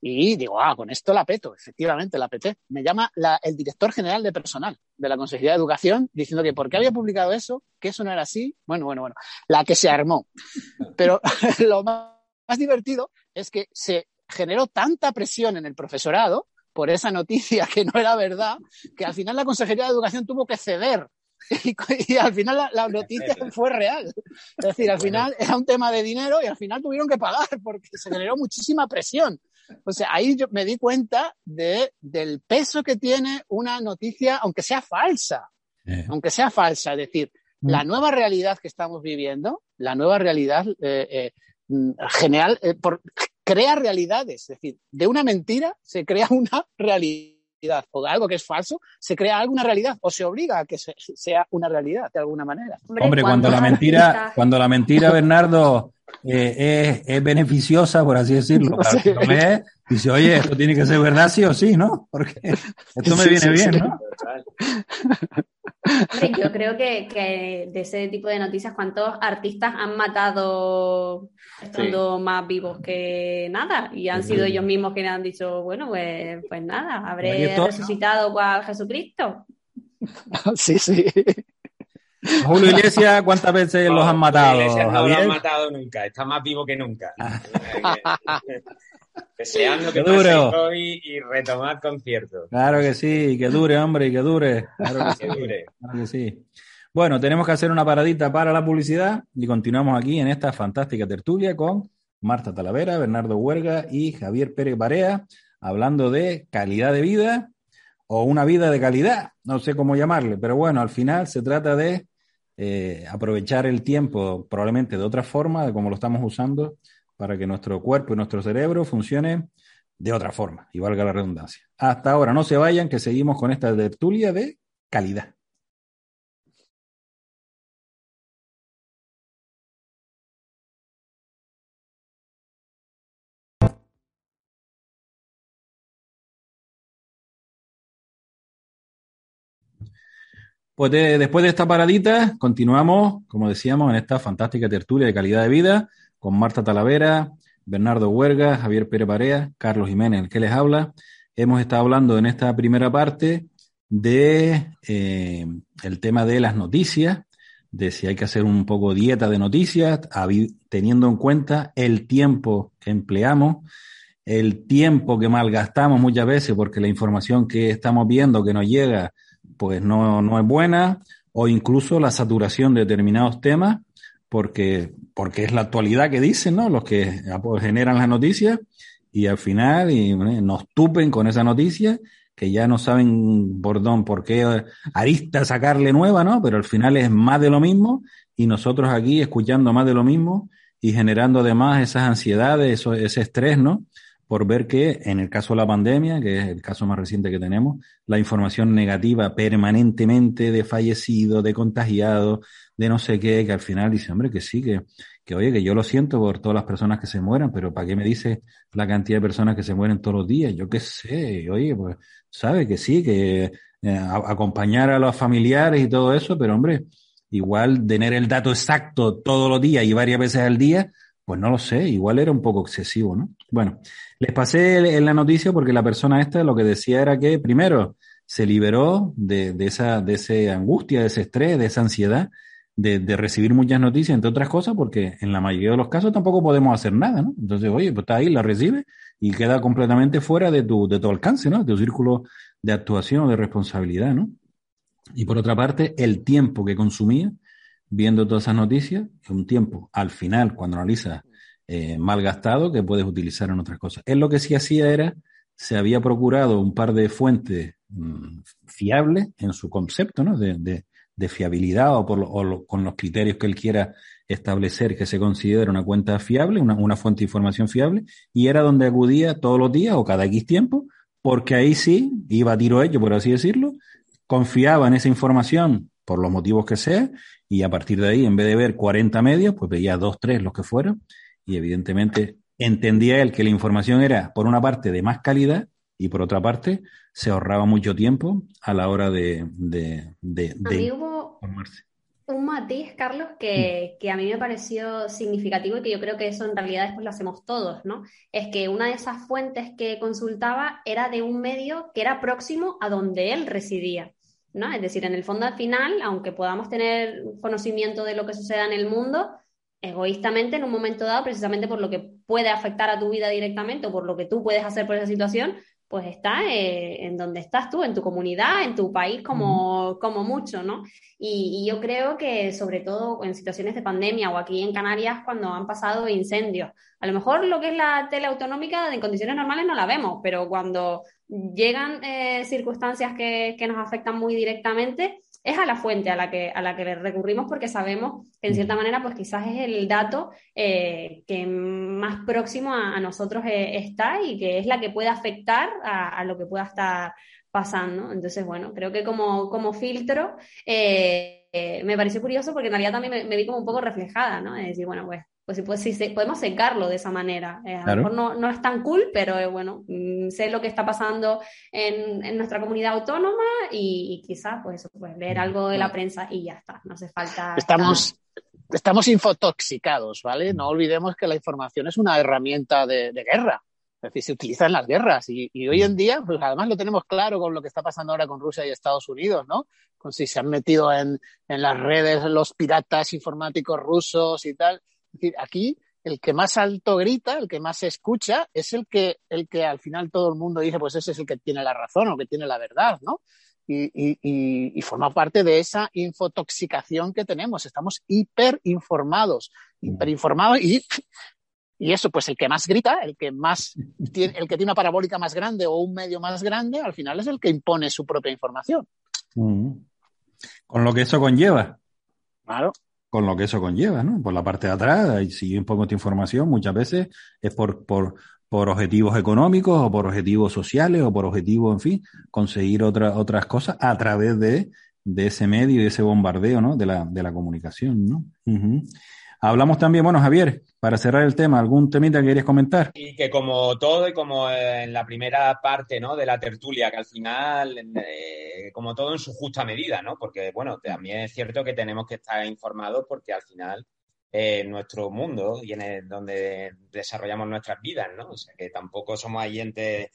y digo, ah, con esto la peto. Efectivamente, la peté. Me llama la- el director general de personal de la Consejería de Educación diciendo que por qué había publicado eso, que eso no era así. Bueno, bueno, bueno. La que se armó. Pero (laughs) lo más, más divertido es que se generó tanta presión en el profesorado por esa noticia que no era verdad, que al final la Consejería de Educación tuvo que ceder. Y, y al final la, la noticia (laughs) fue real. Es decir, al final era un tema de dinero y al final tuvieron que pagar porque se generó muchísima presión. O sea, ahí yo me di cuenta de, del peso que tiene una noticia, aunque sea falsa, Eh, aunque sea falsa. Es decir, Mm. la nueva realidad que estamos viviendo, la nueva realidad eh, eh, mm, general, por, crea realidades. Es decir, de una mentira se crea (laughs) una realidad. O de algo que es falso, se crea alguna realidad. O se obliga a que se- sea una realidad de alguna manera. Hombre, cuando la ¿cuántos mentira, cuando la mentira, Bernardo, eh, es, es beneficiosa, por así decirlo, (laughs) para el que lo dice, oye, esto tiene que ser verdad sí o sí, ¿no? Porque esto me Sí, viene sí, bien, sí. ¿no? Hombre, Yo creo que, que de ese tipo de noticias, ¿cuántos artistas han matado estando más vivos que nada? Y han Sí, sido ellos mismos que han dicho, bueno, pues, pues nada, habré ¿no? resucitado cual Jesucristo. (laughs) Sí, sí. Julio Iglesias, ¿cuántas veces los han matado, Iglesias no lo han matado nunca, está más vivo que nunca. (laughs) Deseando Qué que pase el COVID y retomar conciertos. Claro que sí, que dure, hombre, y que dure. Claro que (laughs) Que sí. dure. Claro que sí. Bueno, tenemos que hacer una paradita para la publicidad y continuamos aquí en esta fantástica tertulia con Marta Talavera, Bernardo Huerga y Javier Pérez Barea, hablando de calidad de vida o una vida de calidad, no sé cómo llamarle, pero bueno, al final se trata de eh, aprovechar el tiempo probablemente de otra forma, de como lo estamos usando, para que nuestro cuerpo y nuestro cerebro funcione de otra forma, y valga la redundancia. Hasta ahora, no se vayan, que seguimos con esta tertulia de calidad. Pues de- después de esta paradita, continuamos, como decíamos, en esta fantástica tertulia de calidad de vida con Marta Talavera, Bernardo Huerga, Javier Pérez Parea, Carlos Jiménez, el que les habla. Hemos estado hablando en esta primera parte de eh, el tema de las noticias, de si hay que hacer un poco dieta de noticias, teniendo en cuenta el tiempo que empleamos, el tiempo que malgastamos muchas veces, porque la información que estamos viendo que nos llega, pues no, no es buena, o incluso la saturación de determinados temas, porque, porque es la actualidad que dicen, ¿no? Los que ah, pues, generan las noticias, y al final y, nos tupen con esa noticia, que ya no saben por dónde, por qué arista sacarle nueva, ¿no? Pero al final es más de lo mismo, y nosotros aquí escuchando más de lo mismo, y generando además esas ansiedades, ese estrés, ¿no? Por ver que en el caso de la pandemia, que es el caso más reciente que tenemos, la información negativa permanentemente de fallecidos, de contagiados, de no sé qué, que al final dice, hombre, que sí, que, que oye, que yo lo siento por todas las personas que se mueran, pero ¿para qué me dice la cantidad de personas que se mueren todos los días? Yo qué sé, oye, pues sabe que sí, que eh, acompañar a los familiares y todo eso, pero hombre, igual tener el dato exacto todos los días y varias veces al día, pues no lo sé, igual era un poco excesivo, ¿no? Bueno, les pasé en la noticia porque la persona esta lo que decía era que primero se liberó de, de esa, de esa angustia, de ese estrés, de esa ansiedad de, recibir muchas noticias, entre otras cosas, porque en la mayoría de los casos tampoco podemos hacer nada, ¿no? Entonces, oye, pues está ahí, la recibe y queda completamente fuera de tu, de tu alcance, ¿no? De tu círculo de actuación o de responsabilidad, ¿no? Y por otra parte, el tiempo que consumía viendo todas esas noticias un tiempo, al final, cuando analizas, eh, mal gastado que puedes utilizar en otras cosas. Él lo que sí hacía era, se había procurado un par de fuentes mm, fiables en su concepto, ¿no? De, de, fiabilidad o, por con los criterios que él quiera establecer que se considera una cuenta fiable, una, fuente de información fiable, y era donde acudía todos los días o cada X tiempo, porque ahí sí iba a tiro hecho, por así decirlo, confiaba en esa información por los motivos que sea, y a partir de ahí, en vez de ver 40 medios, pues veía dos, tres, los que fueran, y evidentemente entendía él que la información era, por una parte, de más calidad, y por otra parte, se ahorraba mucho tiempo a la hora de, de, de, un matiz, Carlos, que, a mí me pareció significativo y que yo creo que eso en realidad después lo hacemos todos, ¿no? Es que una de esas fuentes que consultaba era de un medio que era próximo a donde él residía, ¿no? Es decir, en el fondo al final, aunque podamos tener conocimiento de lo que suceda en el mundo, egoístamente en un momento dado, precisamente por lo que puede afectar a tu vida directamente o por lo que tú puedes hacer por esa situación, pues está eh, en donde estás tú, en tu comunidad, en tu país como, como mucho, ¿no? Y, yo creo que sobre todo en situaciones de pandemia o aquí en Canarias cuando han pasado incendios, a lo mejor lo que es la tele autonómica en condiciones normales no la vemos, pero cuando llegan eh, circunstancias que, que nos afectan muy directamente, es a la fuente a la que, a la que recurrimos porque sabemos que en cierta manera pues quizás es el dato eh, que más próximo a, nosotros eh, está y que es la que puede afectar a, lo que pueda estar pasando. Entonces, bueno, creo que como, como filtro eh, me pareció curioso porque en realidad también me, me, vi como un poco reflejada, ¿no? Es decir, bueno, pues pues si, pues, podemos secarlo de esa manera. Eh, a lo mejor no, no, es tan cool, pero eh, bueno, mm, sé lo que está pasando en, en nuestra comunidad autónoma y, quizás pues, pues leer mm. algo de la prensa y ya está, no hace falta. Estamos, estamos infotoxicados, ¿vale? No olvidemos que la información es una herramienta de, guerra. Es decir, se utiliza en las guerras y, y, hoy en día, pues además lo tenemos claro con lo que está pasando ahora con Rusia y Estados Unidos, ¿no? Con si se han metido en, en las redes los piratas informáticos rusos y tal. Es decir, aquí el que más alto grita, el que más se escucha, es el que, el que al final todo el mundo dice, pues ese es el que tiene la razón o que tiene la verdad, ¿no? Y, forma parte de esa infotoxicación que tenemos. Estamos hiperinformados, hiperinformados y, y eso, pues el que más grita, el que más tiene, el que tiene una parabólica más grande o un medio más grande, al final es el que impone su propia información. Mm. Con lo que eso conlleva. Claro con lo que eso conlleva, ¿no? Por la parte de atrás, si yo impongo esta información, muchas veces es por, por, por objetivos económicos o por objetivos sociales o por objetivos, en fin, conseguir otra, otras cosas a través de, de ese medio y ese bombardeo, ¿no? De la, de la comunicación, ¿no? Hablamos también, bueno, Javier, para cerrar el tema, ¿algún temita que querías comentar? Y que como todo y como en la primera parte, ¿no? De la tertulia, que al final, eh, como todo en su justa medida, ¿no? Porque, bueno, también es cierto que tenemos que estar informados porque al final eh, nuestro mundo y en el, donde desarrollamos nuestras vidas, ¿no? O sea, que tampoco somos agentes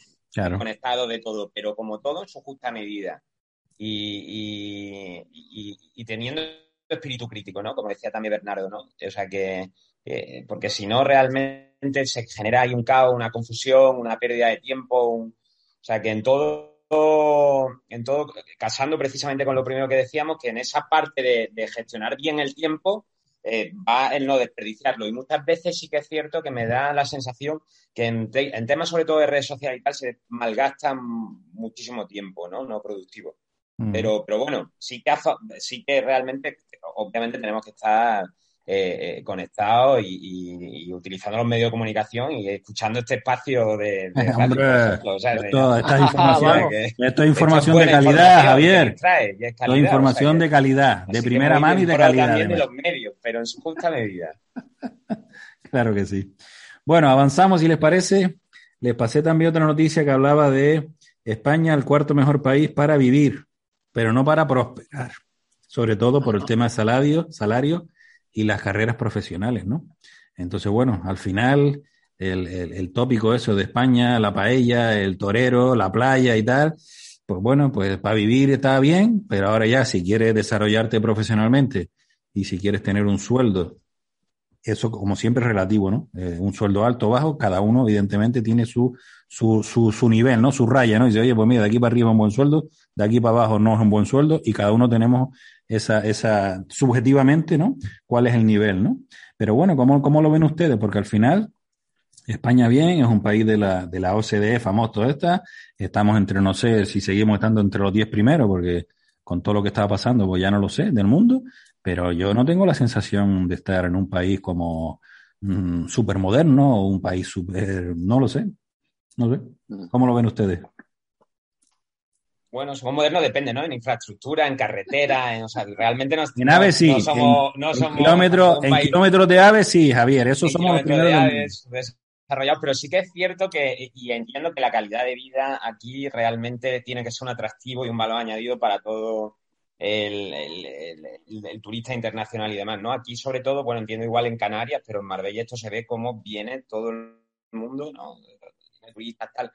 conectados de todo, pero como todo en su justa medida. y, y, y teniendo espíritu crítico, ¿no? Como decía también Bernardo, ¿no? O sea que, porque si no realmente se genera ahí un caos, una confusión, una pérdida de tiempo, o sea que en todo, en todo, casando precisamente con lo primero que decíamos, que en esa parte de, gestionar bien el tiempo eh, va el no desperdiciarlo. Y muchas veces sí que es cierto que me da la sensación que en, temas sobre todo de redes sociales y tal se malgasta muchísimo tiempo, ¿no? No productivo. Mm. Pero, pero bueno, sí que, sí que realmente obviamente tenemos que estar eh, conectados y, utilizando los medios de comunicación y escuchando este espacio de, esto, es información de calidad, Javier. es información de calidad, de primera mano y de calidad. También de los medios, pero en su justa medida. (laughs) claro que sí. Bueno, avanzamos si les parece. Les pasé también otra noticia que hablaba de España, el cuarto mejor país para vivir, pero no para prosperar, sobre todo por el tema de salario, salario y las carreras profesionales, ¿no? Entonces, bueno, al final el, el, tópico eso de España, la paella, el torero, la playa y tal, pues bueno, pues para vivir está bien, pero ahora ya si quieres desarrollarte profesionalmente y si quieres tener un sueldo, eso como siempre es relativo, ¿no? Eh, un sueldo alto o bajo, cada uno evidentemente tiene su, su, su, su nivel, ¿no? Su raya, ¿no? Y dice, oye, pues mira, de aquí para arriba es un buen sueldo, de aquí para abajo no es un buen sueldo y cada uno tenemos esa, esa, subjetivamente, ¿no? ¿Cuál es el nivel, ¿no? Pero bueno, ¿cómo, cómo lo ven ustedes? Porque al final, España bien, es un país de la, de la OCDE famoso esta, estamos entre, no sé si seguimos estando entre los 10 primeros, porque con todo lo que estaba pasando, pues ya no lo sé, del mundo, pero yo no tengo la sensación de estar en un país como mm, súper moderno o un país súper, no lo sé, no sé, mm. ¿cómo lo ven ustedes? Bueno, somos modernos, depende, ¿no? En infraestructura, en carretera, en, o sea, realmente no, en aves sí. somos, en, kilómetros de aves sí, Javier, eso somos los primeros. De aves, desarrollados, pero sí que es cierto que, y entiendo que la calidad de vida aquí realmente tiene que ser un atractivo y un valor añadido para todo el, el, turista internacional y demás, ¿no? Aquí, sobre todo, bueno, entiendo igual en Canarias, pero en Marbella esto se ve cómo viene todo el mundo, ¿no? Turistas, tal.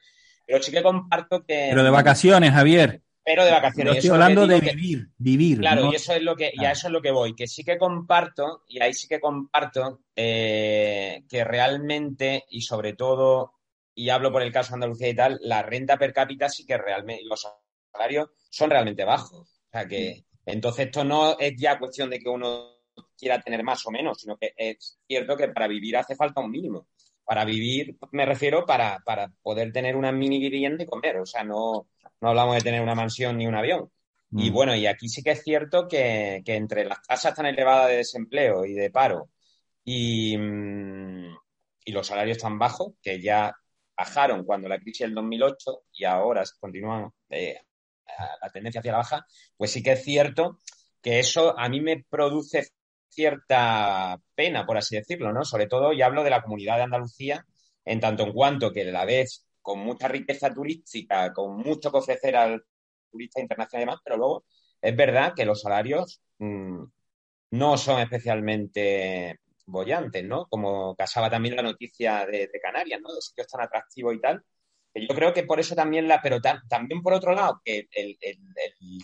Pero sí que comparto que. Pero de vacaciones, Javier. Pero de vacaciones. estoy hablando de vivir, vivir. Claro, y eso es lo que, y a eso es lo que voy, que sí que comparto, y ahí sí que comparto, eh, que realmente, y sobre todo, y hablo por el caso de Andalucía y tal, la renta per cápita sí que realmente, los salarios son realmente bajos. O sea que, entonces esto no es ya cuestión de que uno quiera tener más o menos, sino que es cierto que para vivir hace falta un mínimo para vivir, me refiero para, para poder tener una mini vivienda y comer. O sea, no, no hablamos de tener una mansión ni un avión. Y mm. bueno, y aquí sí que es cierto que, que, entre las tasas tan elevadas de desempleo y de paro y, mm, y, los salarios tan bajos, que ya bajaron cuando la crisis del 2008 y ahora continúan eh, la tendencia hacia la baja, pues sí que es cierto que eso a mí me produce cierta pena, por así decirlo, ¿no? Sobre todo, y hablo de la comunidad de Andalucía, en tanto en cuanto que la vez con mucha riqueza turística, con mucho que ofrecer al turista internacional y demás, pero luego es verdad que los salarios mm, no son especialmente bollantes, ¿no? Como casaba también la noticia de, Canarias, ¿no? De sitios tan atractivos y tal. Yo creo que por eso también la, pero también por otro lado, que el,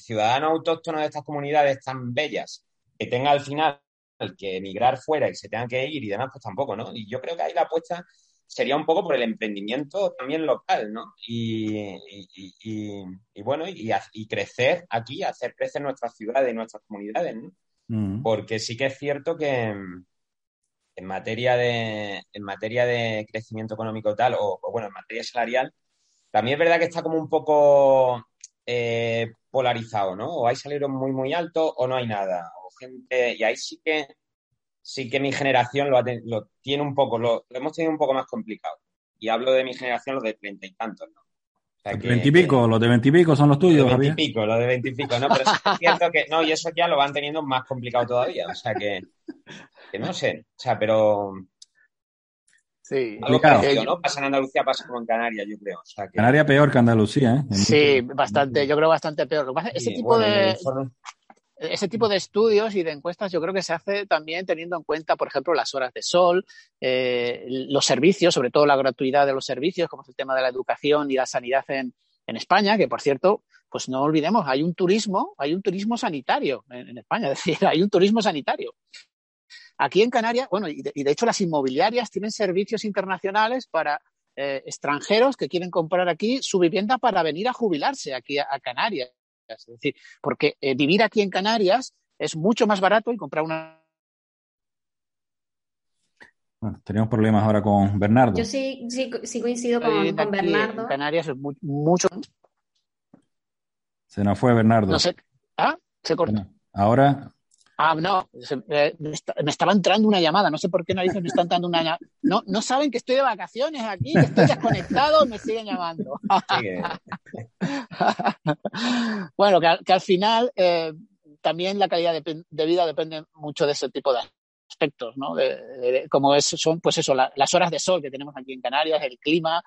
ciudadano autóctono de estas comunidades tan bellas, que tenga al final que emigrar fuera y se tengan que ir y demás, pues tampoco, ¿no? Y yo creo que ahí la apuesta sería un poco por el emprendimiento también local, ¿no? Y, bueno, y, crecer aquí, hacer crecer nuestras ciudades y nuestras comunidades, ¿no? Mm. Porque sí que es cierto que en materia de, en materia de crecimiento económico tal, o, bueno, en materia salarial, también es verdad que está como un poco eh, polarizado, ¿no? O hay salarios muy, muy altos o no hay nada gente, y ahí sí que sí que mi generación lo, lo tiene un poco, lo, hemos tenido un poco más complicado. Y hablo de mi generación, los de treinta y tantos, ¿no? Veintipico, los de veintipico son los tuyos, Los de veintipico, los de veintipico, ¿no? Pero es cierto que, no, y eso ya lo van teniendo más complicado todavía, o sea que, que no sé, o sea, pero... Sí, algo parecido, ¿no? Pasa en Andalucía, pasa como en Canarias, yo creo. O sea que... Canarias peor que Andalucía, ¿eh? sí, bastante, yo creo bastante peor. ese tipo de ese tipo de estudios y de encuestas yo creo que se hace también teniendo en cuenta, por ejemplo, las horas de sol, eh, los servicios, sobre todo la gratuidad de los servicios, como es el tema de la educación y la sanidad en, España, que por cierto, pues no olvidemos, hay un turismo, hay un turismo sanitario en, España, (laughs) es decir, hay un turismo sanitario. Aquí en Canarias, bueno, y de, hecho las inmobiliarias tienen servicios internacionales para eh, extranjeros que quieren comprar aquí su vivienda para venir a jubilarse aquí a Canarias. Es decir, porque eh, vivir aquí en Canarias es mucho más barato y comprar una. tenemos problemas ahora con Bernardo. Yo sí, sí, coincido con, Bernardo. En Canarias es mucho. Se nos fue Bernardo. No sé. Ah, se cortó. ahora, Ah, no, eh, me estaba entrando una llamada, no sé por qué no dicen me están dando una llamada. No, no saben que estoy de vacaciones aquí, que estoy desconectado, me siguen llamando. (laughs) bueno, que, al final eh, también la calidad de, vida depende mucho de ese tipo de aspectos, ¿no? De, como es, son, pues eso, las horas de sol que tenemos aquí en Canarias, el clima,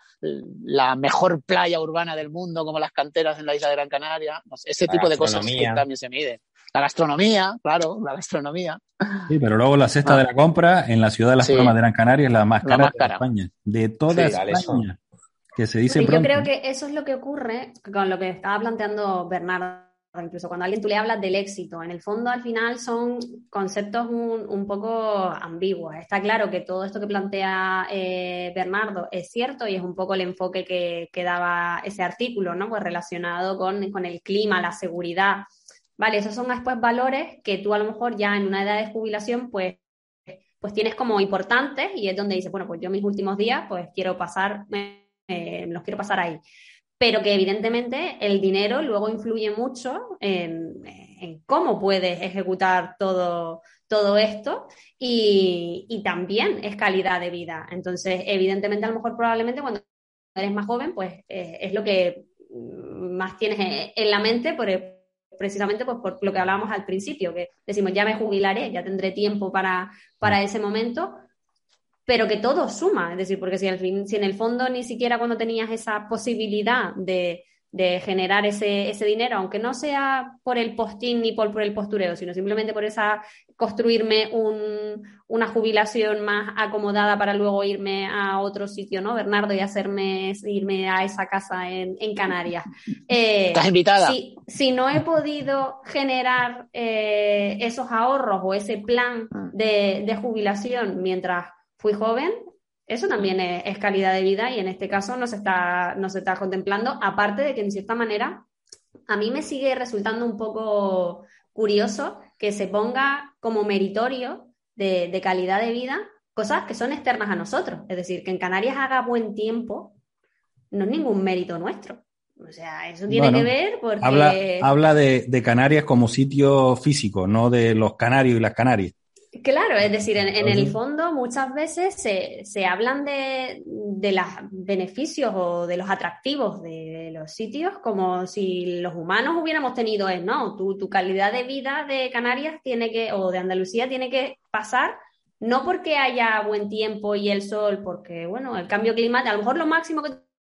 la mejor playa urbana del mundo, como las canteras en la isla de Gran Canaria, ese tipo de cosas también se miden. La gastronomía, claro, la gastronomía. Sí, pero luego la cesta de la compra en la ciudad de las Palmas de Gran Canaria es la más cara, de España, de toda España. Que se dice Yo creo que eso es lo que ocurre con lo que estaba planteando Bernardo incluso cuando a alguien tú le hablas del éxito, en el fondo al final son conceptos un, poco ambiguos. Está claro que todo esto que plantea eh, Bernardo es cierto y es un poco el enfoque que, daba ese artículo, ¿no? Pues relacionado con, con, el clima, la seguridad. Vale, esos son después valores que tú a lo mejor ya en una edad de jubilación pues pues tienes como importantes y es donde dices, bueno, pues yo mis últimos días pues quiero pasar, eh, los quiero pasar ahí pero que evidentemente el dinero luego influye mucho en, cómo puedes ejecutar todo, todo esto y, también es calidad de vida. Entonces, evidentemente, a lo mejor probablemente cuando eres más joven, pues eh, es lo que más tienes en la mente por precisamente pues, por lo que hablábamos al principio, que decimos, ya me jubilaré, ya tendré tiempo para, para ese momento, pero que todo suma, es decir, porque si, al fin, si en el fondo ni siquiera cuando tenías esa posibilidad de, generar ese, ese, dinero, aunque no sea por el postín ni por, por el postureo, sino simplemente por esa construirme un, una jubilación más acomodada para luego irme a otro sitio, ¿no, Bernardo? Y hacerme irme a esa casa en, Canarias. (laughs) Eh, ¿Estás invitada? Si, no he podido generar eh, esos ahorros o ese plan ah. de, de jubilación mientras fui joven, eso también es, calidad de vida y en este caso no se, está, no se está contemplando, aparte de que en cierta manera a mí me sigue resultando un poco curioso que se ponga como meritorio de, calidad de vida cosas que son externas a nosotros. Es decir, que en Canarias haga buen tiempo no es ningún mérito nuestro. O sea, eso tiene que ver porque... Habla, de, de, Canarias como sitio físico, no de los canarios y las canarias. Claro, es decir, en, el fondo muchas veces se, hablan de, los beneficios o de los atractivos de, los sitios como si los humanos hubiéramos tenido, es, no, tu, tu calidad de vida de Canarias tiene que, o de Andalucía tiene que pasar no porque haya buen tiempo y el sol, porque, bueno, el cambio climático, a lo mejor lo máximo que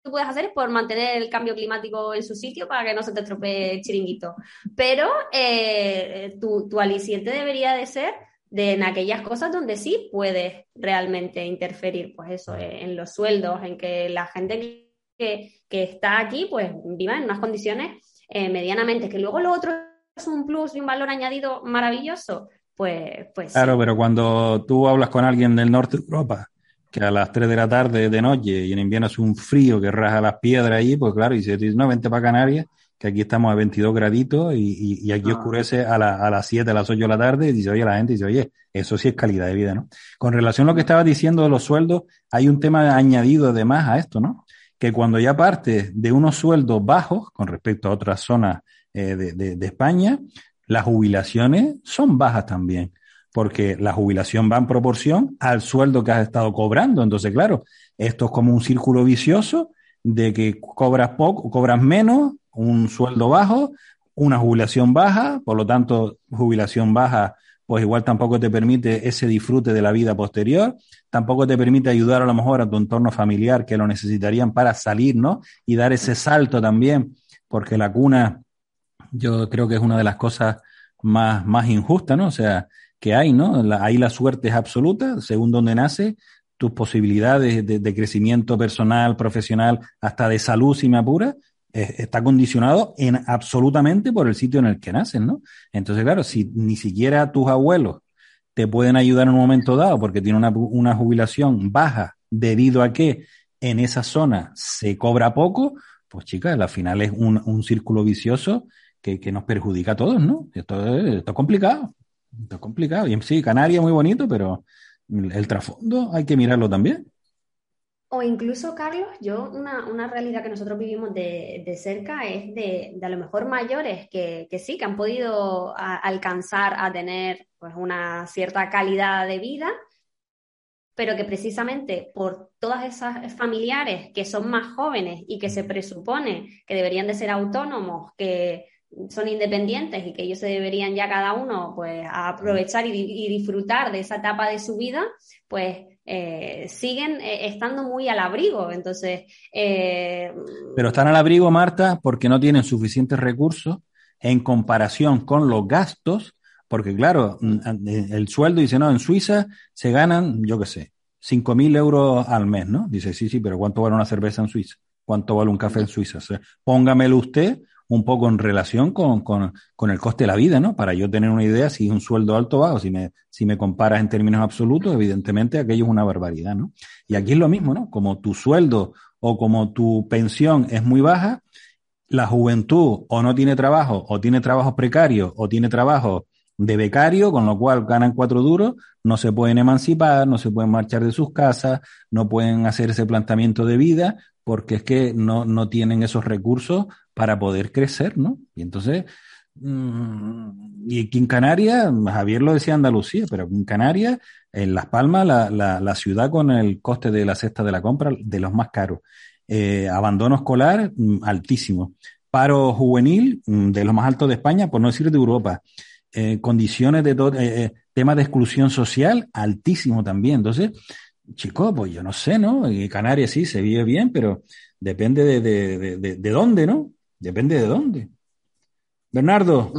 tú puedes hacer es por mantener el cambio climático en su sitio para que no se te estropee el chiringuito. Pero eh, tu, tu aliciente debería de ser de en aquellas cosas donde sí puedes realmente interferir, pues eso, en los sueldos, en que la gente que, está aquí, pues viva en unas condiciones eh, medianamente, que luego lo otro es un plus y un valor añadido maravilloso, pues, pues Claro, pero cuando tú hablas con alguien del norte de Europa, que a las 3 de la tarde de noche y en invierno es un frío que raja las piedras ahí, pues claro, y si dices, no, vente para Canarias, que aquí estamos a 22 graditos y, aquí ah. oscurece a, las 7, a las 8 de la tarde y dice, oye, la gente dice, oye, eso sí es calidad de vida, ¿no? Con relación a lo que estabas diciendo de los sueldos, hay un tema añadido además a esto, ¿no? Que cuando ya parte de unos sueldos bajos con respecto a otras zonas eh, de, España, las jubilaciones son bajas también porque la jubilación va en proporción al sueldo que has estado cobrando. Entonces, claro, esto es como un círculo vicioso de que cobras poco, cobras menos, un sueldo bajo, una jubilación baja, por lo tanto, jubilación baja, pues igual tampoco te permite ese disfrute de la vida posterior, tampoco te permite ayudar a lo mejor a tu entorno familiar que lo necesitarían para salir, ¿no? Y dar ese salto también, porque la cuna, yo creo que es una de las cosas más, más injustas, ¿no? O sea, que hay, ¿no? ahí la suerte es absoluta, según donde nace, tus posibilidades de, de, crecimiento personal, profesional, hasta de salud, si me apura, está condicionado en absolutamente por el sitio en el que nacen, ¿no? Entonces, claro, si ni siquiera tus abuelos te pueden ayudar en un momento dado porque tienen una, jubilación baja debido a que en esa zona se cobra poco, pues chicas, al final es un, círculo vicioso que, nos perjudica a todos, ¿no? Esto, es complicado, esto es complicado. Y sí, Canarias muy bonito, pero el trasfondo hay que mirarlo también. O incluso, Carlos, yo una, una realidad que nosotros vivimos de, de cerca es de, de, a lo mejor mayores que, que sí, que han podido a, alcanzar a tener pues, una cierta calidad de vida, pero que precisamente por todas esas familiares que son más jóvenes y que se presupone que deberían de ser autónomos, que son independientes y que ellos se deberían ya cada uno pues aprovechar y, y disfrutar de esa etapa de su vida, pues eh, siguen eh, estando muy al abrigo. Entonces. Eh, Pero están al abrigo, Marta, porque no tienen suficientes recursos en comparación con los gastos, porque claro, el sueldo dice, no, en Suiza se ganan, yo qué sé, 5.000 euros al mes, ¿no? Dice, sí, sí, pero ¿cuánto vale una cerveza en Suiza? ¿Cuánto vale un café en Suiza? O sea, póngamelo usted un poco en relación con, con, con, el coste de la vida, ¿no? Para yo tener una idea si es un sueldo alto o bajo, si me, si me comparas en términos absolutos, evidentemente aquello es una barbaridad, ¿no? Y aquí es lo mismo, ¿no? Como tu sueldo o como tu pensión es muy baja, la juventud o no tiene trabajo, o tiene trabajos precarios, o tiene trabajo de becario, con lo cual ganan cuatro duros, no se pueden emancipar, no se pueden marchar de sus casas, no pueden hacer ese planteamiento de vida, porque es que no, no tienen esos recursos para poder crecer, ¿no? Y entonces, mmm, y aquí en Canarias, Javier lo decía Andalucía, pero en Canarias, en Las Palmas, la, la, ciudad con el coste de la cesta de la compra de los más caros. Eh, abandono escolar mmm, altísimo. Paro juvenil mmm, de los más altos de España, por no decir de Europa. Eh, condiciones de todo, eh, temas de exclusión social altísimo también. Entonces, chicos, pues yo no sé, ¿no? En Canarias sí se vive bien, pero depende de, de, de, de dónde, ¿no? Depende de dónde. Bernardo.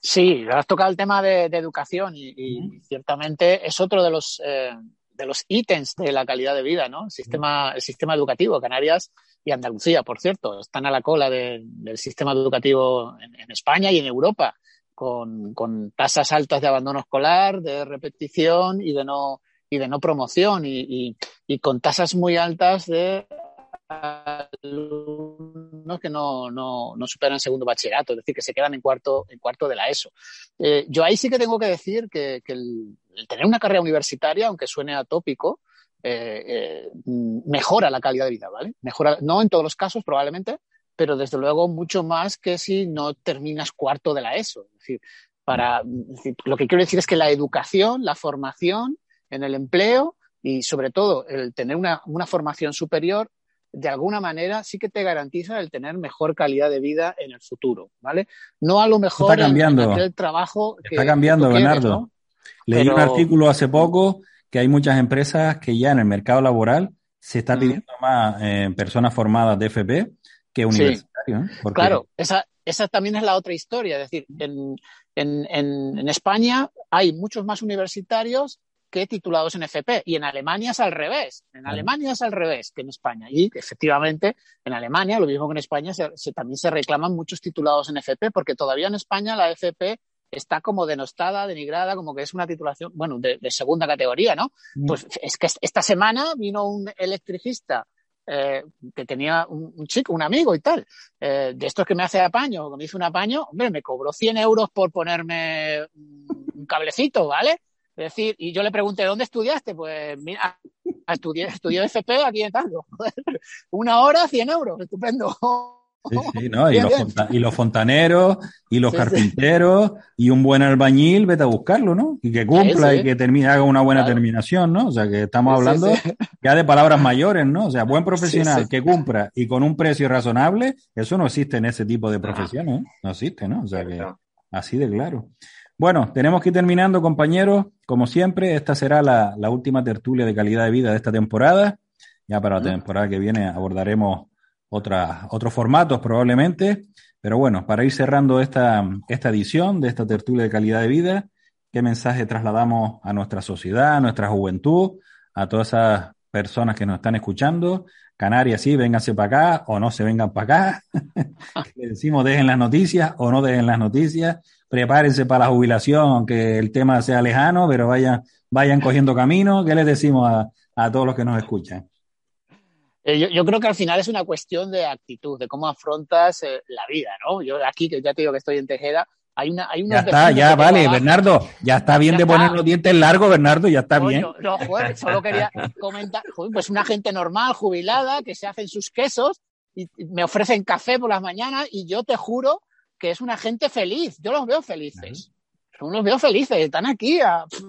Sí, has tocado el tema de, de educación y, y, ciertamente es otro de los, eh, de los ítems de la calidad de vida, ¿no? El sistema, el sistema educativo, Canarias y Andalucía, por cierto, están a la cola de, del sistema educativo en, en, España y en Europa, con, con tasas altas de abandono escolar, de repetición y de no, y de no promoción y, y, y con tasas muy altas de que no, no, no, superan segundo bachillerato, es decir, que se quedan en cuarto, en cuarto de la ESO. Eh, yo ahí sí que tengo que decir que, el, tener una carrera universitaria, aunque suene atópico, eh, eh, mejora la calidad de vida, ¿vale? Mejora, no en todos los casos probablemente, pero desde luego mucho más que si no terminas cuarto de la ESO. Es decir, para, lo que quiero decir es que la educación, la formación en el empleo y sobre todo el tener una, una formación superior de alguna manera sí que te garantiza el tener mejor calidad de vida en el futuro, ¿vale? No a lo mejor está cambiando. aquel trabajo que está cambiando, que Bernardo. Leí Pero... un artículo hace poco que hay muchas empresas que ya en el mercado laboral se está pidiendo uh -huh. más eh, personas formadas de FP que universitarios. Sí. ¿eh? Porque... Claro, esa, esa también es la otra historia. Es decir, en, en, en, en España hay muchos más universitarios que titulados en FP. Y en Alemania es al revés. En Alemania es al revés que en España. Y efectivamente, en Alemania, lo mismo que en España, se, se, también se reclaman muchos titulados en FP, porque todavía en España la FP está como denostada, denigrada, como que es una titulación, bueno, de, de segunda categoría, ¿no? Mm. Pues es que esta semana vino un electricista eh, que tenía un, un, chico, un amigo y tal, eh, de estos que me hace apaño, que me hizo un apaño, hombre, me cobró 100 euros por ponerme un cablecito, ¿vale? Es decir, y yo le pregunté, ¿dónde estudiaste? Pues mira, estudié, estudié FP aquí en Tango. (laughs) Una hora, 100 euros, estupendo. Sí, sí, ¿no? (laughs) Y, los, y los, fontaneros, y los sí, carpinteros, y un buen albañil, vete a buscarlo, ¿no? Y que cumpla y que termine, haga una buena claro. terminación, ¿no? O sea, que estamos hablando ya de palabras mayores, ¿no? O sea, buen profesional que cumpla y con un precio razonable, eso no existe en ese tipo de profesiones, ¿eh? No existe, ¿no? O sea, que así de claro. Bueno, tenemos que ir terminando, compañeros. Como siempre, esta será la, la, última tertulia de calidad de vida de esta temporada. Ya para la temporada que viene abordaremos otros formatos probablemente. Pero bueno, para ir cerrando esta, esta edición de esta tertulia de calidad de vida, ¿qué mensaje trasladamos a nuestra sociedad, a nuestra juventud, a todas esas personas que nos están escuchando? Canarias, sí, vénganse para acá o no se vengan para acá. (laughs) Le decimos dejen las noticias o no dejen las noticias prepárense para la jubilación, aunque el tema sea lejano, pero vayan, vayan cogiendo camino. ¿Qué les decimos a, a todos los que nos escuchan? Eh, yo, yo, creo que al final es una cuestión de actitud, de cómo afrontas eh, la vida, ¿no? Yo aquí, que ya te digo que estoy en Tejeda, Hay una, hay ya está, ya vale, Bernardo. Ya está bien de poner los dientes largos, Bernardo, ya está bien. No, joder, solo quería comentar, pues una gente normal, jubilada, que se hacen sus quesos y me ofrecen café por las mañanas y yo te juro que es una gente feliz. Yo los veo felices. Yo los veo felices. Están aquí,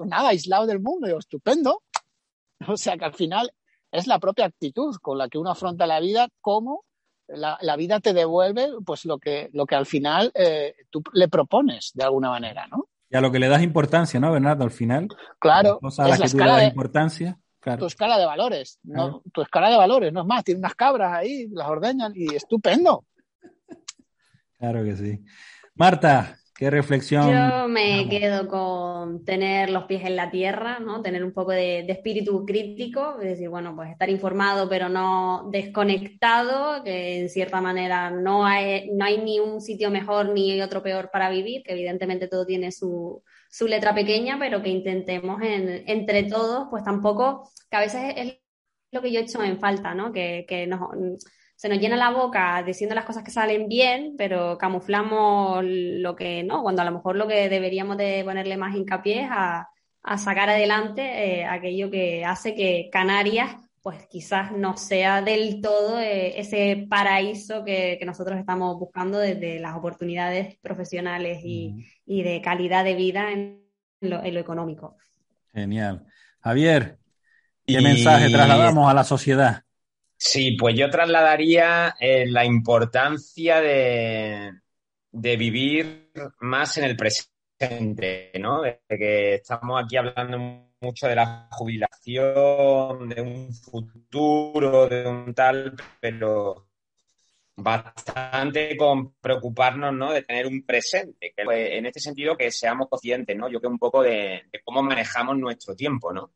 nada, aislados del mundo. Digo, estupendo. (laughs) O sea que al final es la propia actitud con la que uno afronta la vida, cómo la, vida te devuelve pues lo que, lo que al final eh, tú le propones de alguna manera, ¿no? Y a lo que le das importancia, ¿no, Bernardo? Al final. Claro. a la que tú le das importancia. Tu escala de valores, ¿no? Tu escala de valores, no es más, tiene unas cabras ahí, las ordeñan y estupendo. Claro que sí. Marta, ¿Qué reflexión? Yo me quedo con tener los pies en la tierra, ¿no? Tener un poco de, espíritu crítico, es decir, bueno, pues estar informado pero no desconectado, que en cierta manera no hay, no hay ni un sitio mejor ni otro peor para vivir, que evidentemente todo tiene su, su letra pequeña, pero que intentemos entre todos, pues tampoco, que a veces es lo que yo he hecho en falta, ¿no? Que, que nos se nos llena la boca diciendo las cosas que salen bien, pero camuflamos lo que no, cuando a lo mejor lo que deberíamos de ponerle más hincapié es a, sacar adelante eh, aquello que hace que Canarias pues quizás no sea del todo eh, ese paraíso que, nosotros estamos buscando desde las oportunidades profesionales y, de calidad de vida en lo, económico. Genial. Javier, ¿qué mensaje trasladamos a la sociedad? Sí, pues yo trasladaría eh, la importancia de, vivir más en el presente, ¿no? De que estamos aquí hablando mucho de la jubilación, de un futuro, de un tal, pero bastante con preocuparnos, ¿no? De tener un presente. Que, pues, en este sentido, que seamos conscientes, ¿no? Yo creo un poco de, de cómo manejamos nuestro tiempo, ¿no?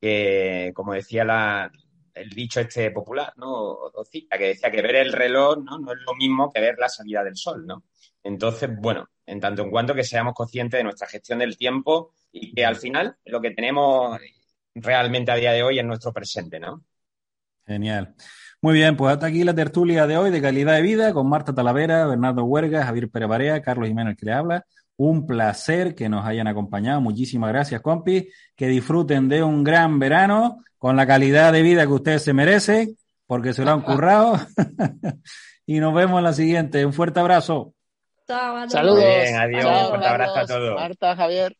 Que, como decía la, el dicho este popular, ¿no? O, cita, que decía que ver el reloj ¿no? no es lo mismo que ver la salida del sol, ¿no? Entonces, bueno, en tanto en cuanto que seamos conscientes de nuestra gestión del tiempo y que al final lo que tenemos realmente a día de hoy es nuestro presente, ¿no? Genial. Muy bien, pues hasta aquí la tertulia de hoy de calidad de vida con Marta Talavera, Bernardo Huerga, Javier Pérez Carlos Jiménez que le habla. Un placer que nos hayan acompañado. Muchísimas gracias, compi. Que disfruten de un gran verano con la calidad de vida que ustedes se merecen, porque se lo han currado. (laughs) y nos vemos en la siguiente. Un fuerte abrazo. Saludos. Bien, adiós. un fuerte abrazo a todos. Marta, Javier.